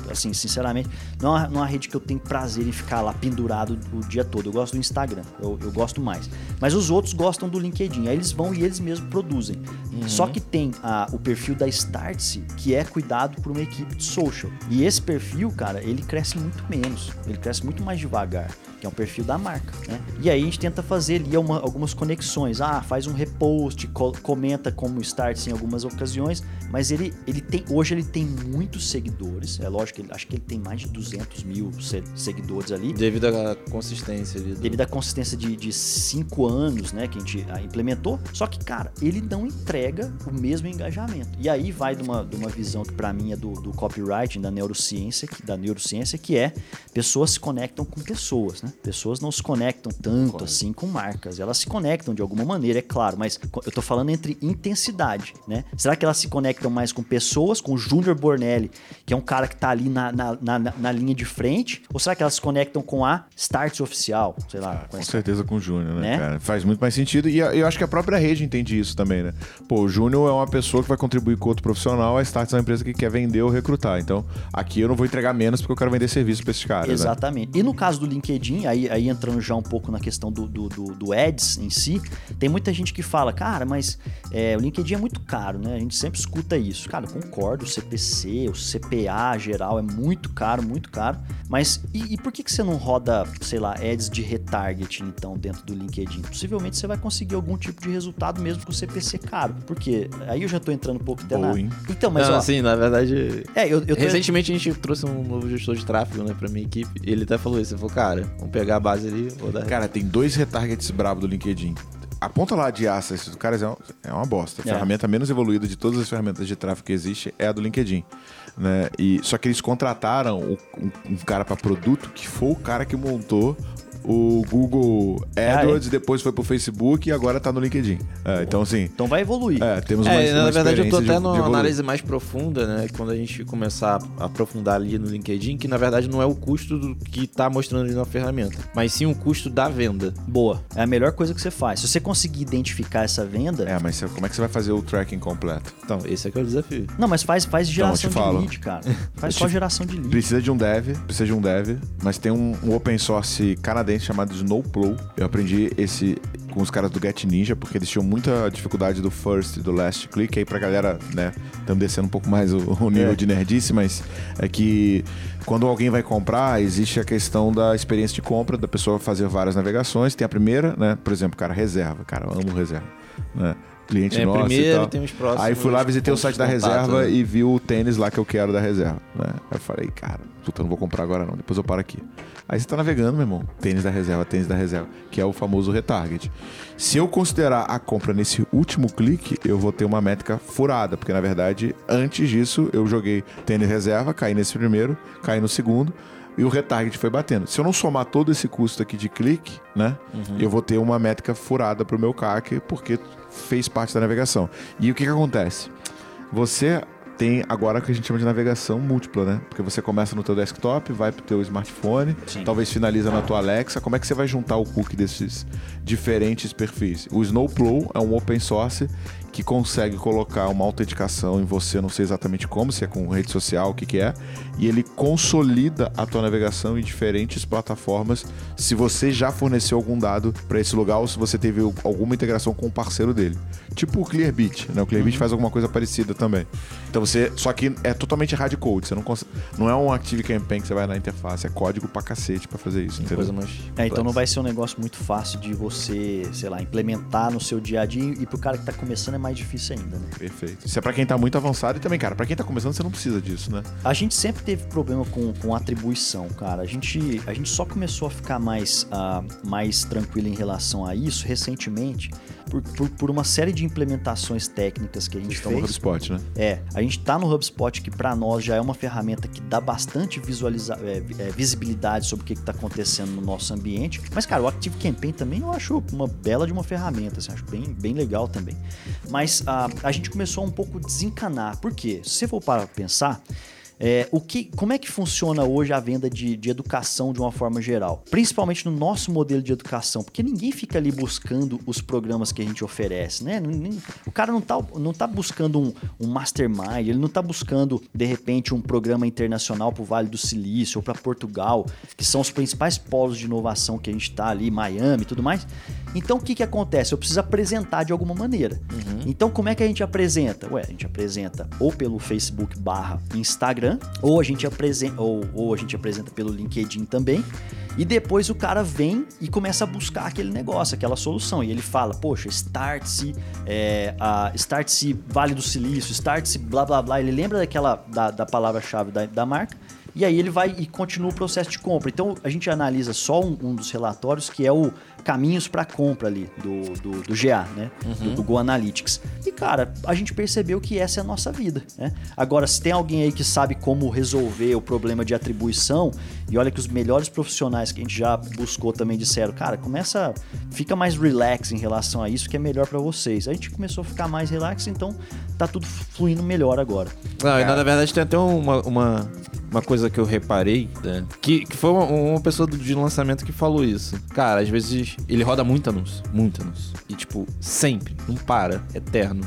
Assim, sinceramente, não é, não é uma rede que eu tenho prazer em ficar lá pendurado o dia todo. Eu gosto do Instagram. Eu, eu gosto mais. Mas os outros gostam do LinkedIn. Aí eles vão e eles mesmos produzem. Só que tem a- o perfil da Startse, que é cuidado por uma equipe de social. E esse perfil, cara, ele cresce muito menos. Ele cresce muito mais devagar que é um perfil da marca, né? E aí a gente tenta fazer ali uma- algumas conexões. Ah, faz um repost, co- comenta como start em algumas ocasiões, mas ele, ele tem hoje ele tem muitos seguidores. É lógico ele, acho que ele tem mais de 200 mil se- seguidores ali. devido à consistência do- Devido à consistência de, de cinco anos, né, que a gente ah, implementou. Só que, cara, ele não entrega o mesmo engajamento. E aí vai de uma, de uma visão que para mim é do, do copywriting, da neurociência, que, da neurociência, que é pessoas se conectam com pessoas, né? Pessoas não se conectam tanto assim com marcas. Elas se conectam de alguma maneira, é claro, mas eu tô falando entre intensidade, né? Será que elas se conectam mais com pessoas, com o Júnior Bornelli, que é um cara que tá ali na, na, na, na linha de frente? Ou será que elas se conectam com a Starts Oficial? Sei lá, com Com certeza com o Júnior, né, Né? cara? Faz muito mais sentido. E eu acho que a própria rede entende isso também, né? Pô, o Júnior é uma pessoa que vai contribuir com outro profissional, a Starts é uma empresa que quer vender ou recrutar. Então, aqui eu não vou entregar menos porque eu quero vender serviço pra esses caras, né? Exatamente. E no caso do LinkedIn, aí, aí entrando já um pouco na questão do, do, do, do Ads em si, tem muita gente que fala, cara, mas é, o LinkedIn é muito caro, né? A gente sempre escuta isso. Cara, eu concordo, o CPC, o CPA geral é muito caro, muito caro. Mas e, e por que, que você não roda, sei lá, Ads de retargeting, então, dentro do LinkedIn? Possivelmente você vai conseguir algum tipo de resultado mesmo com o CPC caro. Porque aí eu já tô entrando um pouco até na... Boa, hein? Então, mas Não, ó... assim, na verdade, É, eu, eu tô... Recentemente a gente trouxe um novo gestor de tráfego, né, pra minha equipe. E ele até falou isso. Ele falou, cara, pegar a base ali, vou dar. Cara, tem dois retargets brabo do LinkedIn. A ponta lá de assets do caras é, um- é uma bosta. A É. ferramenta menos evoluída de todas as ferramentas de tráfego que existe é a do LinkedIn. Né? E, só que eles contrataram o- um, um cara para produto que foi o cara que montou o Google Ah, AdWords, depois foi pro Facebook e agora tá no LinkedIn. É, então, assim, Então vai evoluir. é, temos uma, É, na uma verdade eu tô até numa análise mais profunda, né? Quando a gente começar a aprofundar ali no LinkedIn, que na verdade não é o custo do que tá mostrando ali na ferramenta, mas sim o custo da venda. Boa. É a melhor coisa que você faz. Se você conseguir identificar essa venda. É, mas como é que você vai fazer o tracking completo? Então, esse é que é o desafio. Não, mas faz, faz eu geração te de falo. lead, cara. Faz só geração de lead. Precisa de um dev, precisa de um dev, mas tem um, um open source canadense chamado Snowplow. Eu aprendi esse com os caras do Get Ninja, porque eles tinham muita dificuldade do first e do last click. Aí pra galera, né, estamos descendo um pouco mais o, o nível É. de nerdice, mas é que quando alguém vai comprar, existe a questão da experiência de compra, da pessoa fazer várias navegações. Tem a primeira, né, por exemplo, cara, reserva. Cara, eu amo reserva. Né? Cliente É, nosso primeiro tem os próximos Aí fui lá, visitei o site da contato, reserva né? e vi o tênis lá que eu quero da reserva. Né? Aí eu falei, cara, puta, não vou comprar agora não, depois eu paro aqui. Aí você tá navegando, meu irmão, tênis da reserva, tênis da reserva, que é o famoso retarget. Se eu considerar a compra nesse último clique, eu vou ter uma métrica furada, porque na verdade, antes disso, eu joguei tênis reserva, caí nesse primeiro, caí no segundo, e o retarget foi batendo. Se eu não somar todo esse custo aqui de clique, né, eu vou ter uma métrica furada pro meu CAC, porque fez parte da navegação. E o que que acontece? Você tem agora o que a gente chama de navegação múltipla, né? Porque você começa no teu desktop, vai pro teu smartphone, Sim. talvez finaliza na tua Alexa. Como é que você vai juntar o cookie desses diferentes perfis? O Snowplow é um open source que consegue colocar uma autenticação em você, não sei exatamente como, se é com rede social, o que que é, e ele consolida a tua navegação em diferentes plataformas se você já forneceu algum dado para esse lugar ou se você teve alguma integração com um parceiro dele. Tipo o Clearbit, né? O Clearbit faz alguma coisa parecida também. Então você, só que é totalmente hard code, você não consegue, não é um Active Campaign que você vai na interface, é código pra cacete pra fazer isso, entendeu? Coisa mais É, então não vai ser um negócio muito fácil de você, sei lá, implementar no seu dia a dia e pro cara que tá começando é mais difícil ainda, né? Perfeito. Isso é pra quem tá muito avançado e também, cara, pra quem tá começando você não precisa disso, né? A gente sempre teve problema com, com atribuição, cara. A gente, a gente só começou a ficar mais, ah, mais tranquilo em relação a isso recentemente por, por, por uma série de implementações técnicas que a gente Vocês estão no fez. HubSpot, né? É, a gente tá no HubSpot que para nós já é uma ferramenta que dá bastante visualiza é, é, visibilidade sobre o que, que tá acontecendo no nosso ambiente. Mas, cara, o Active Campaign também eu acho uma bela de uma ferramenta, assim, acho bem, bem legal também. Mas ah, a gente começou a um pouco desencanar. Por quê? Se você for para pensar, é, o que, como é que funciona hoje a venda de, de educação de uma forma geral? Principalmente no nosso modelo de educação, porque ninguém fica ali buscando os programas que a gente oferece, né? O cara não tá, não tá buscando um, um mastermind, ele não tá buscando, de repente, um programa internacional para o Vale do Silício ou para Portugal, que são os principais polos de inovação que a gente tá ali, Miami e tudo mais. Então, o que que acontece? Eu preciso apresentar de alguma maneira. Então, como é que a gente apresenta? Ué, a gente apresenta ou pelo Facebook barra Instagram, ou a gente apresenta, ou, ou a gente apresenta pelo LinkedIn também. E depois o cara vem e começa a buscar aquele negócio, aquela solução. E ele fala, poxa, start-se é, start-se Vale do Silício, start-se blá blá blá. Ele lembra daquela da, da palavra-chave da, da marca. E aí ele vai e continua o processo de compra. Então a gente analisa só um, um dos relatórios que é o caminhos para compra ali do, do, do GA, né? Do, do Go Analytics. E cara, a gente percebeu que essa é a nossa vida, né? Agora, se tem alguém aí que sabe como resolver o problema de atribuição, e olha que os melhores profissionais que a gente já buscou também disseram, cara, começa, fica mais relax em relação a isso, que é melhor para vocês. A gente começou a ficar mais relax, então tá tudo fluindo melhor agora. Não, e na verdade tem até uma, uma, uma coisa que eu reparei, né? Que, que foi uma, uma pessoa do- de lançamento que falou isso. Cara, às vezes ele roda muito anúncio, muito anúncio. E tipo, sempre, não para, eterno.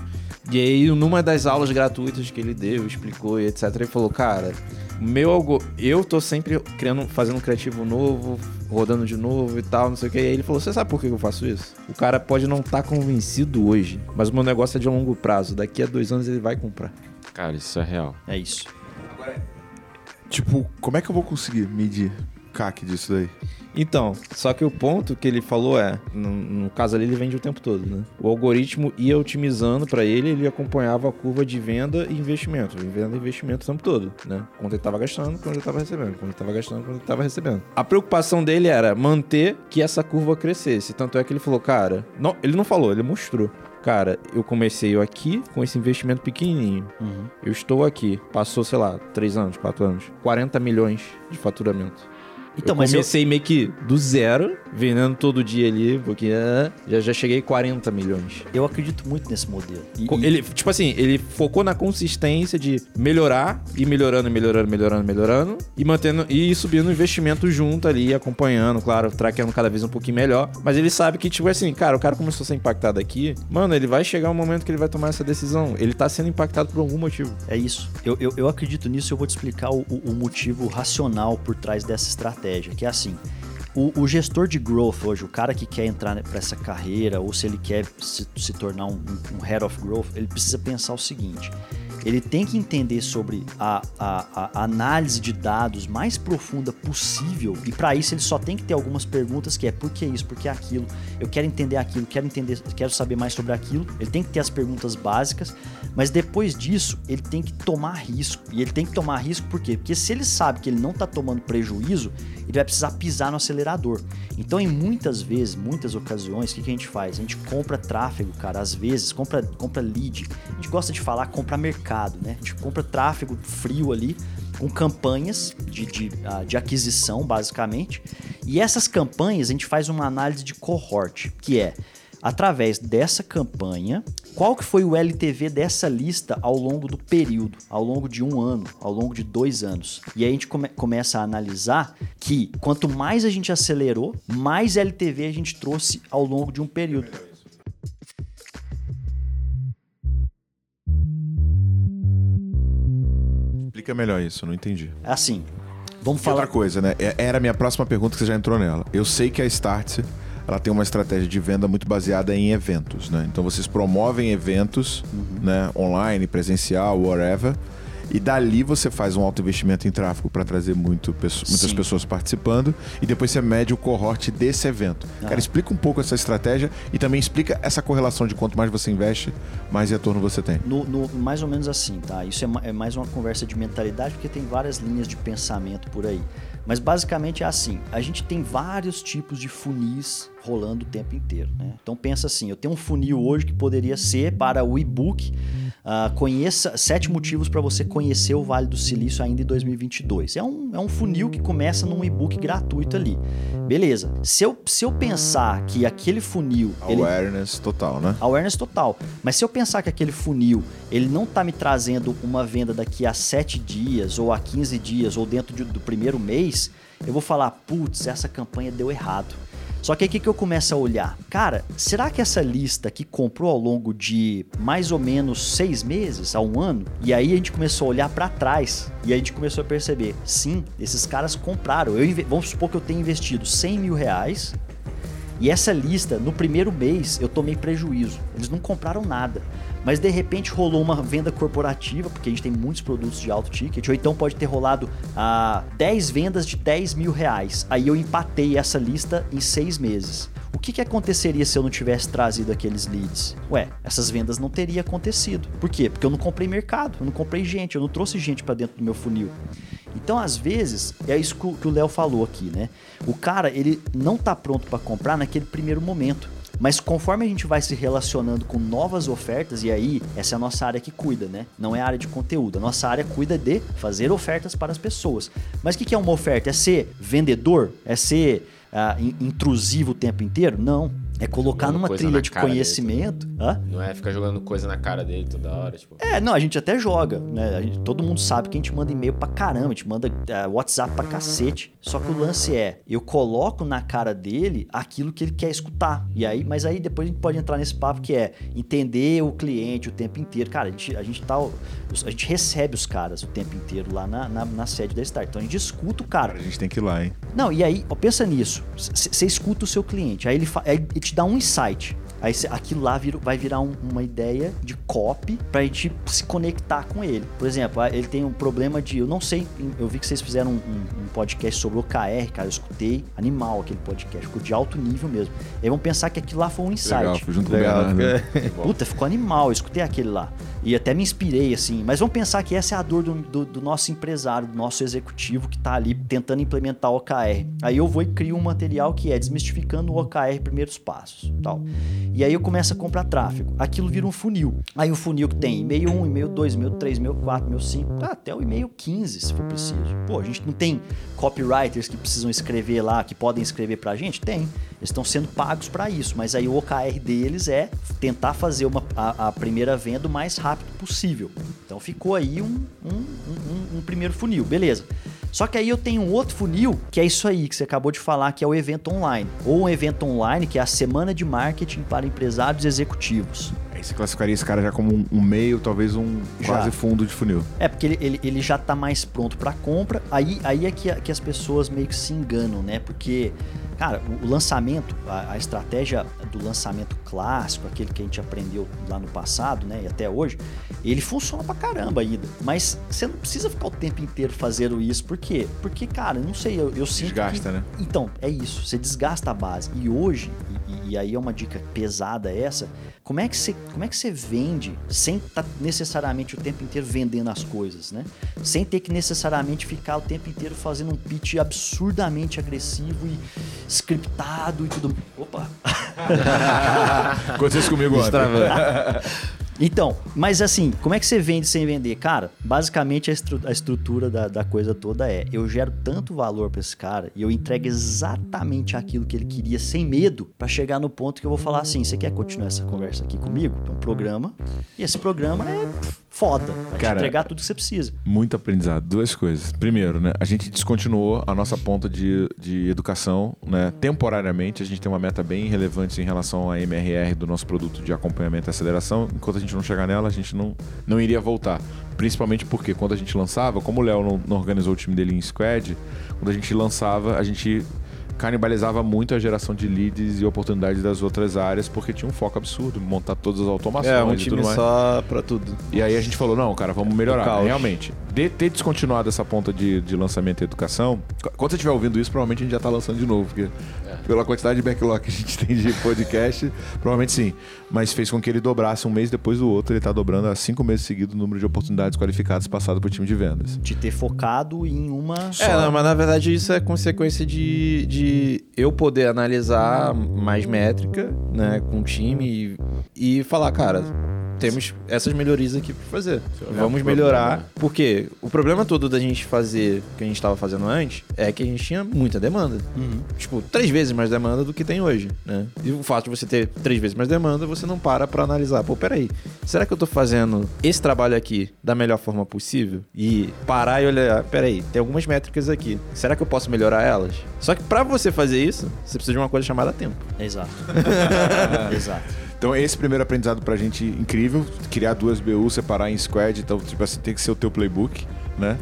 E aí, numa das aulas gratuitas que ele deu, explicou e etc, ele falou, cara, meu algo, eu tô sempre criando, fazendo um criativo novo, rodando de novo e tal, não sei o que. E aí ele falou, você sabe por que eu faço isso? O cara pode não estar convencido hoje, mas o meu negócio é de longo prazo. Daqui a dois anos ele vai comprar. Cara, isso é real. É isso. Tipo, como é que eu vou conseguir medir CAC disso daí? Então, só que o ponto que ele falou é, no, no caso ali ele vende o tempo todo, né? O algoritmo ia otimizando para ele, ele acompanhava a curva de venda e investimento, venda e investimento o tempo todo, né? Quando ele tava gastando, quando ele tava recebendo, quando ele tava gastando, quando ele tava recebendo. A preocupação dele era manter que essa curva crescesse, tanto é que ele falou, cara, não, ele não falou, ele mostrou. Cara, eu comecei aqui com esse investimento pequenininho. Uhum. Eu estou aqui, passou, sei lá, 3 anos, 4 anos, 40 milhões de faturamento. Então, eu mas eu- comecei meio que do zero, vendendo todo dia ali, porque ah, já, já cheguei a 40 milhões. Eu acredito muito nesse modelo. E- e- Ele, tipo assim, ele focou na consistência de melhorar, e melhorando, melhorando, melhorando, melhorando, e mantendo, e subindo o investimento junto ali, acompanhando, claro, traqueando cada vez um pouquinho melhor. Mas ele sabe que, tipo assim, cara, o cara começou a ser impactado aqui, mano, ele vai chegar um momento que ele vai tomar essa decisão. Ele tá sendo impactado por algum motivo. É isso. Eu, eu, eu acredito nisso e eu vou te explicar o- o motivo racional por trás dessa estratégia, que é assim. O, o gestor de growth hoje, o cara que quer entrar para essa carreira ou se ele quer se, se tornar um- um head of growth, ele precisa pensar o seguinte: ele tem que entender sobre a, a- a análise de dados mais profunda possível e para isso ele só tem que ter algumas perguntas que é por que isso, por que aquilo, eu quero entender aquilo, quero entender, quero saber mais sobre aquilo. Ele tem que ter as perguntas básicas, mas depois disso ele tem que tomar risco e ele tem que tomar risco por quê? Porque se ele sabe que ele não está tomando prejuízo, ele vai precisar pisar no acelerador. Então, em muitas vezes, muitas ocasiões, o que, que a gente faz? A gente compra tráfego, cara, às vezes, compra, compra lead. A gente gosta de falar compra mercado, né? A gente compra tráfego frio ali, com campanhas de, de, ah, de aquisição, basicamente. E essas campanhas a gente faz uma análise de cohort, que é através dessa campanha, qual que foi o LTV dessa lista ao longo do período, ao longo de um ano, ao longo de dois anos. E aí a gente come- começa a analisar que quanto mais a gente acelerou, mais LTV a gente trouxe ao longo de um período. Explica melhor isso, não entendi. Assim, vamos E falar. outra coisa, né? É- Era a minha próxima pergunta que você já entrou nela. Eu sei que a Startse ela tem uma estratégia de venda muito baseada em eventos, né? Então vocês promovem eventos, né? Online, presencial, whatever. E dali você faz um alto investimento em tráfego para trazer muito, muitas Sim. pessoas participando e depois você mede o cohort desse evento. Cara, Ah. explica um pouco essa estratégia e também explica essa correlação de quanto mais você investe, mais retorno você tem. No, no- mais ou menos assim, tá? Isso é, é mais uma conversa de mentalidade, porque tem várias linhas de pensamento por aí. Mas basicamente é assim: a gente tem vários tipos de funis rolando o tempo inteiro, né? Então pensa assim: eu tenho um funil hoje que poderia ser para o e-book. ah, conheça sete motivos para você conhecer o Vale do Silício ainda em 2022. É um, é um funil que começa num e-book gratuito ali. Beleza. Se eu, se eu pensar que aquele funil. ele- Awareness total, né? Awareness total. Mas se eu pensar que aquele funil, ele não tá me trazendo uma venda daqui a 7 dias, ou a 15 dias, ou dentro de- do primeiro mês, eu vou falar, putz, essa campanha deu errado. Só que o que, que eu começo a olhar? Cara, será que essa lista que comprou ao longo de mais ou menos seis meses a um ano? E aí a gente começou a olhar para trás e a gente começou a perceber, sim, esses caras compraram. Eu, vamos supor que eu tenha investido 100 mil reais e essa lista, no primeiro mês, eu tomei prejuízo. Eles não compraram nada. Mas de repente rolou uma venda corporativa, porque a gente tem muitos produtos de alto ticket, ou então pode ter rolado ah, 10 vendas de 10 mil reais. Aí eu empatei essa lista em seis meses. O que, que aconteceria se eu não tivesse trazido aqueles leads? Ué, essas vendas não teriam acontecido. Por quê? Porque eu não comprei mercado, eu não comprei gente, eu não trouxe gente para dentro do meu funil. Então, às vezes, é isso que o- Léo falou aqui, né? O cara, ele não tá pronto para comprar naquele primeiro momento. Mas conforme a gente vai se relacionando com novas ofertas, e aí essa é a nossa área que cuida, né? Não é a área de conteúdo. A nossa área cuida de fazer ofertas para as pessoas. Mas o que é uma oferta? É ser vendedor? É ser ah, in- intrusivo o tempo inteiro? Não. É colocar Jogando numa trilha de cara dele conhecimento. Hã? Não é ficar jogando coisa na cara dele toda hora, tipo. É, não, a gente até joga, né? A gente- todo mundo sabe que a gente manda e-mail pra caramba, a gente manda eh, WhatsApp pra cacete. Só que o lance é, eu coloco na cara dele aquilo que ele quer escutar. E aí, mas aí depois a gente pode entrar nesse papo que é entender o cliente o tempo inteiro. Cara, a gente, a gente tá. A gente recebe os caras o tempo inteiro lá na, na, na sede da Start. Então a gente escuta o cara. A gente tem que ir lá, hein? Não, e aí, ó, pensa nisso. Você escuta o seu cliente, aí ele, fa- aí ele te dá um insight. Aí aquilo lá vai virar um- uma ideia de copy pra gente se conectar com ele. Por exemplo, ah, ele tem um problema de. Eu não sei, eu vi que vocês fizeram um, um- um podcast sobre OKR, cara. Eu escutei animal aquele podcast, ficou de alto nível mesmo. Aí vão pensar que aquilo lá foi um insight. Legal, junto com o Legal, Bernardo. fica- Puta, ficou animal, eu escutei aquele lá. E até me inspirei, assim. Mas vamos pensar que essa é a dor do, do, do nosso empresário, do nosso executivo que tá ali tentando implementar o OKR. Aí eu vou e crio um material que é desmistificando o OKR primeiros passos, tal. E aí eu começo a comprar tráfego. Aquilo vira um funil. Aí o funil que tem e-mail 1, e-mail 2, e-mail 3, e-mail 4, e-mail 5, tá, até o e-mail 15, se for preciso. Pô, a gente não tem copywriters que precisam escrever lá, que podem escrever pra gente? Tem. Eles estão sendo pagos para isso, mas aí o OKR deles é tentar fazer uma, a, a, primeira venda o mais rápido possível. Então ficou aí um, um, um, um primeiro funil, beleza. Só que aí eu tenho um outro funil, que é isso aí que você acabou de falar, que é o evento online. Ou um evento online, que é a semana de marketing para empresários executivos. Aí você classificaria esse cara já como um, um meio, talvez um já. quase fundo de funil. É, porque ele, ele, ele já está mais pronto para compra. Aí, aí é que, que as pessoas meio que se enganam, né? Porque Cara, o lançamento, a, a, estratégia do lançamento clássico, aquele que a gente aprendeu lá no passado, né, e até hoje, ele funciona pra caramba ainda. Mas você não precisa ficar o tempo inteiro fazendo isso. Por quê? Porque, cara, não sei, eu, eu sinto. Desgasta, que... né? Então, é isso. Você desgasta a base. E hoje, e, e aí é uma dica pesada essa, como é que você, como é que você vende sem estar tá necessariamente o tempo inteiro vendendo as coisas, né? Sem ter que necessariamente ficar o tempo inteiro fazendo um pitch absurdamente agressivo e scriptado e tudo. Opa! Aconteceu isso comigo agora. Então, mas assim, como é que você vende sem vender? Cara, basicamente a, estru a estrutura da, da, coisa toda é: eu gero tanto valor para esse cara e eu entrego exatamente aquilo que ele queria sem medo para chegar no ponto que eu vou falar assim: você quer continuar essa conversa aqui comigo? É um programa. E esse programa é foda. Vai Cara, te entregar tudo que você precisa. Muito aprendizado. Duas coisas. Primeiro, né? A gente descontinuou a nossa ponta de, de educação, né? Temporariamente, a gente tem uma meta bem relevante em relação à MRR do nosso produto de acompanhamento e aceleração. Enquanto a gente não chegar nela, a gente não, não iria voltar. Principalmente porque quando a gente lançava, como o Léo não, não organizou o time dele em squad, quando a gente lançava, a gente canibalizava muito a geração de leads e oportunidades das outras áreas, porque tinha um foco absurdo, montar todas as automações é, um time só para tudo. E aí a gente falou, não, cara, vamos melhorar. Realmente, de ter descontinuado essa ponta de, de lançamento e educação, quando você estiver ouvindo isso, provavelmente a gente já está lançando de novo, porque é. Pela quantidade de backlog que a gente tem de podcast, provavelmente sim. Mas fez com que ele dobrasse um mês depois do outro, ele está dobrando há cinco meses seguidos o número de oportunidades qualificadas passadas por time de vendas. De ter focado em uma só. É, não, mas na verdade isso é consequência de, de eu poder analisar mais métrica, né, com o time e, e falar, cara, temos essas melhorias aqui para fazer. Vamos melhorar, porque o problema todo da gente fazer o que a gente estava fazendo antes é que a gente tinha muita demanda. Uhum. Tipo, três vezes mais demanda do que tem hoje, né? E o fato de você ter três vezes mais demanda, você não para para analisar. Pô, peraí, será que eu tô fazendo esse trabalho aqui da melhor forma possível? E parar e olhar, peraí, tem algumas métricas aqui. Será que eu posso melhorar elas? Só que para você fazer isso, você precisa de uma coisa chamada tempo. Exato. Exato. Então, esse primeiro aprendizado pra gente incrível, criar duas BU, separar em squad, então, tipo assim, tem que ser o teu playbook, né?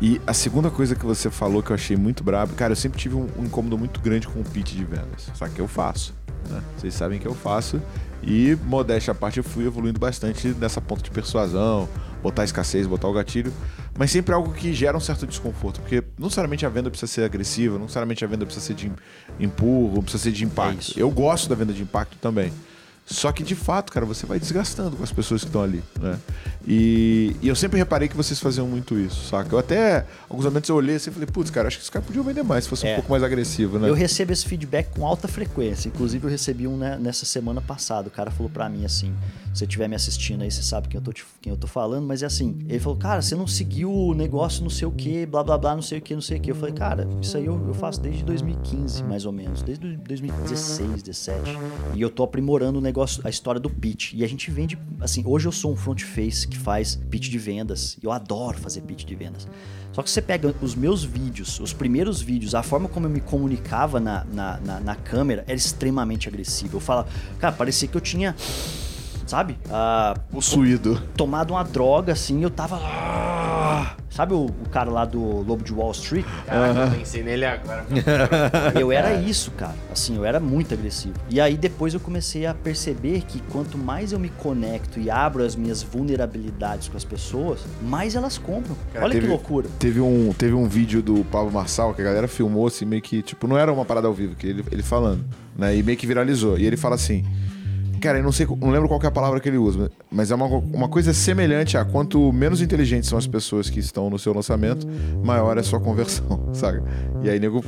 E a segunda coisa que você falou que eu achei muito brabo, cara, eu sempre tive um, um incômodo muito grande com o pitch de vendas. Só que eu faço, né? Vocês sabem que eu faço. E, modéstia à parte, eu fui evoluindo bastante nessa ponta de persuasão, botar escassez, botar o gatilho, mas sempre algo que gera um certo desconforto, porque não necessariamente a venda precisa ser agressiva, não necessariamente a venda precisa ser de empurro, precisa ser de impacto. É eu gosto da venda de impacto também. Só que de fato, cara, você vai desgastando com as pessoas que estão ali, né? E, e, eu sempre reparei que vocês faziam muito isso, saca? Eu até, alguns momentos eu olhei assim e falei, putz, cara, acho que esse cara podia vender mais se fosse é. um pouco mais agressivo, né? Eu recebo esse feedback com alta frequência. Inclusive, eu recebi um né, nessa semana passada. O cara falou para mim assim: você estiver me assistindo aí, você sabe quem eu, tô, quem eu tô falando, mas é assim. Ele falou, cara, você não seguiu o negócio não sei o que, blá blá blá, não sei o que, não sei o que. Eu falei, cara, isso aí eu, eu faço desde 2015, mais ou menos, desde 2016, 17. E eu tô aprimorando o negócio, a história do pitch. E a gente vende, assim, hoje eu sou um front face que faz pitch de vendas. Eu adoro fazer pitch de vendas. Só que você pega os meus vídeos, os primeiros vídeos, a forma como eu me comunicava na, na, na, na câmera era extremamente agressiva. Eu falava, cara, parecia que eu tinha sabe? Ah, Possuído. Tomado uma droga, assim, eu tava. Sabe o, o, cara lá do Lobo de Wall Street? Caraca, eu pensei nele agora. eu era isso, cara. Assim, eu era muito agressivo. E aí depois eu comecei a perceber que quanto mais eu me conecto e abro as minhas vulnerabilidades com as pessoas, mais elas compram. Cara, Olha teve, que loucura. Teve um, teve um vídeo do Pablo Marçal que a galera filmou assim, meio que, tipo, não era uma parada ao vivo, que ele, ele falando, né? E meio que viralizou. E ele fala assim Cara, eu não sei, não lembro qual é a palavra que ele usa, mas é uma, uma coisa semelhante a quanto menos inteligentes são as pessoas que estão no seu lançamento, maior é a sua conversão, sabe? E aí, nego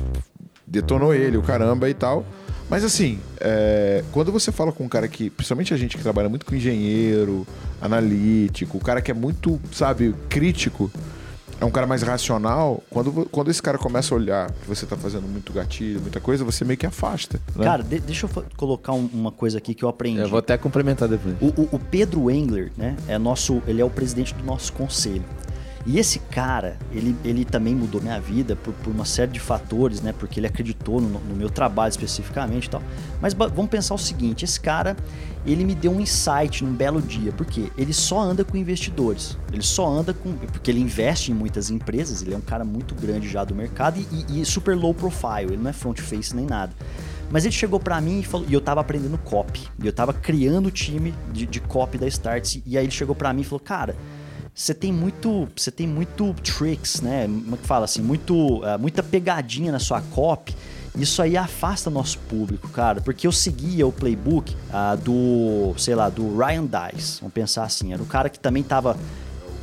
detonou ele, o caramba e tal. Mas assim, é, quando você fala com um cara que, principalmente a gente que trabalha muito com engenheiro, analítico, o cara que é muito, sabe, crítico, é um cara mais racional, quando, quando esse cara começa a olhar que você tá fazendo muito gatilho, muita coisa, você meio que afasta. Né? Cara, de- deixa eu colocar um- uma coisa aqui que eu aprendi. Eu vou até complementar depois. O, o- o Pedro Engler, né, é nosso, ele é o presidente do nosso conselho. E esse cara, ele, ele também mudou minha vida por, por uma série de fatores, né? Porque ele acreditou no, no meu trabalho especificamente e tal. Mas vamos pensar o seguinte: esse cara, ele me deu um insight num belo dia. Porque ele só anda com investidores. Ele só anda com. Porque ele investe em muitas empresas, ele é um cara muito grande já do mercado e, e- super low profile. Ele não é front face nem nada. Mas ele chegou pra mim e falou, e eu tava aprendendo copy, e eu tava criando o time de, de copy da Starts, e aí ele chegou pra mim e falou, cara, você tem muito, você tem muito tricks, né? Como é que fala assim, muito, ah, muita pegadinha na sua copy. Isso aí afasta nosso público, cara, porque eu seguia o playbook ah, do, sei lá, do Ryan Dice, vamos pensar assim, era o cara que também tava,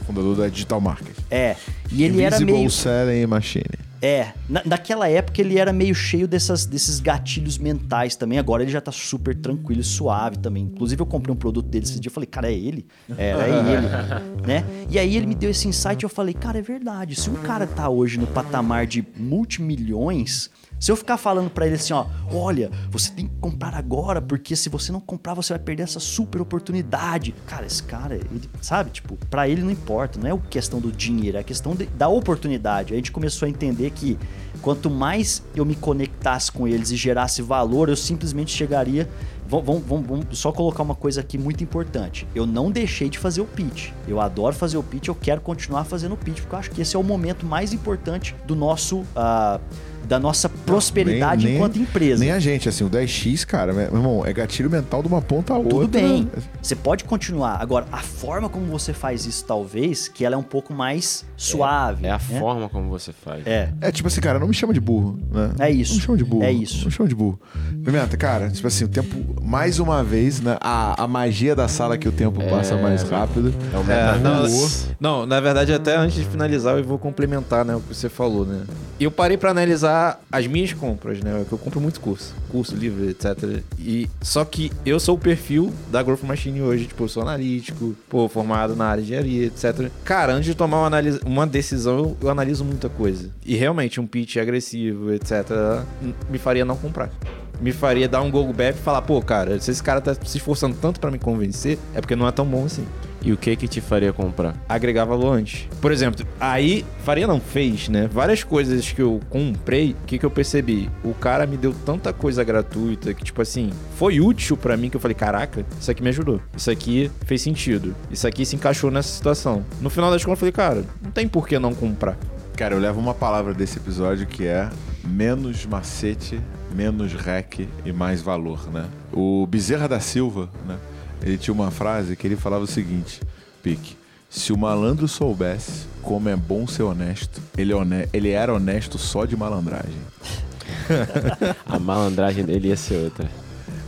Fundador da Digital Marketing. é, e ele era Invisible meio Selling Machine. é, na, naquela época ele era meio cheio dessas, desses gatilhos mentais também. Agora ele já tá super tranquilo e suave também. Inclusive eu comprei um produto dele esse dia eu falei, cara, é ele? Era é ele, né? E aí ele me deu esse insight e eu falei, cara, é verdade. Se um cara tá hoje no patamar de multimilhões, se eu ficar falando pra ele assim, ó, olha, você tem que comprar agora, porque se você não comprar, você vai perder essa super oportunidade. Cara, esse cara, ele, sabe, tipo, pra ele não importa, não é questão do dinheiro, é a questão de- da oportunidade. A gente começou a entender que quanto mais eu me conectasse com eles e gerasse valor, eu simplesmente chegaria. Vamos, só colocar uma coisa aqui muito importante. Eu não deixei de fazer o pitch. Eu adoro fazer o pitch, eu quero continuar fazendo o pitch, porque eu acho que esse é o momento mais importante do nosso. ah, da nossa prosperidade Nem- nem- enquanto empresa. Nem a gente, assim, o 10x, cara, meu irmão, é gatilho mental de uma ponta a outra. Tudo bem. Você pode continuar. Agora, a forma como você faz isso, talvez, que ela é um pouco mais suave. É a né? forma como você faz. É. É tipo assim, cara, não me chama de burro, né? É isso. Não me chama de burro. É isso. Não me chama de burro. Pimenta, cara, tipo assim, o tempo, mais uma vez, né? A, a magia da sala que o tempo passa mais rápido. É o É, não, não, na verdade, até antes de finalizar, eu vou complementar né, o que você falou, né? Eu parei pra analisar as minhas compras, né? Que eu compro muito curso, curso, livro, etc. E só que eu sou o perfil da Growth Machine hoje, tipo, eu sou analítico, pô, formado na área de engenharia, etc. Cara, antes de tomar uma, uma decisão, eu, analiso muita coisa. E realmente, um pitch agressivo, etc., me faria não comprar. Me faria dar um Google Back e falar, pô, cara, se esse cara tá se esforçando tanto pra me convencer, é porque não é tão bom assim E o que que te faria comprar? agregar valor antes. Por exemplo, aí, faria não, fez, né? Várias coisas que eu comprei, o que, que eu percebi? O cara me deu tanta coisa gratuita que, tipo assim, foi útil pra mim que eu falei, caraca, isso aqui me ajudou. Isso aqui fez sentido. Isso aqui se encaixou nessa situação. No final das contas, eu falei, cara, não tem por que não comprar. Cara, eu levo uma palavra desse episódio que é menos macete, menos rec e mais valor, né? O Bezerra da Silva, né? Ele tinha uma frase que ele falava o seguinte, Pique, se o malandro soubesse como é bom ser honesto, ele, é ele era honesto só de malandragem. A malandragem dele ia ser outra.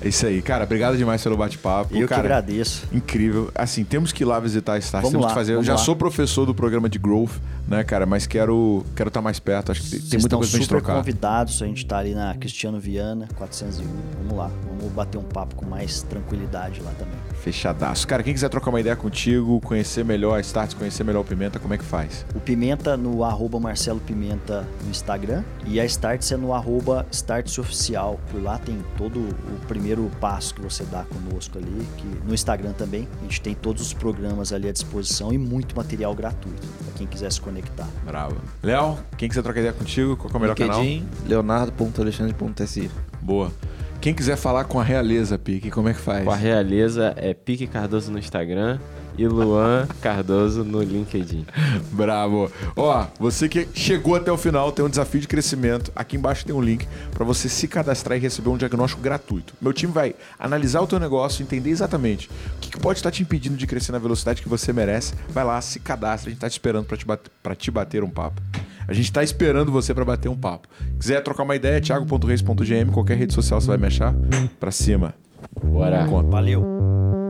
É isso aí, cara. Obrigado demais pelo bate-papo. Eu que cara, agradeço. Incrível. Assim, temos que ir lá visitar a Stars. Vamos temos lá, que fazer. Eu já lá. sou professor do programa de Growth, né, cara? Mas quero quero estar mais perto. Acho que tem, Vocês muita coisa pra gente trocar. convidados. A gente tá ali na Cristiano Viana, 401. Vamos lá. Vamos bater um papo com mais tranquilidade lá também. Fechadaço. Cara, quem quiser trocar uma ideia contigo, conhecer melhor a Starts, conhecer melhor o Pimenta, como é que faz? O Pimenta no arroba Marcelo Pimenta no Instagram. E a Starts é no arroba Starts Oficial. Por lá tem todo o primeiro passo que você dá conosco ali. Que no Instagram também. A gente tem todos os programas ali à disposição e muito material gratuito para quem quiser se conectar. Bravo. Léo, quem quiser trocar ideia contigo, qual é o melhor canal? LinkedIn, leonardo.alexandre.si. Boa. Quem quiser falar com a realeza, Pique, como é que faz? Com a realeza é Pique Cardoso no Instagram e Luan Cardoso no LinkedIn. Bravo. Ó, você que chegou até o final tem um desafio de crescimento. Aqui embaixo tem um link para você se cadastrar e receber um diagnóstico gratuito. Meu time vai analisar o teu negócio, entender exatamente o que, que pode estar te impedindo de crescer na velocidade que você merece. Vai lá, se cadastra, a gente tá te esperando para te, bate- pra te bater um papo. A gente tá esperando você para bater um papo. Quiser trocar uma ideia, thiago.reis.gm, qualquer rede social você vai me achar. Pra cima. Bora. Valeu.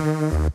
Thank you.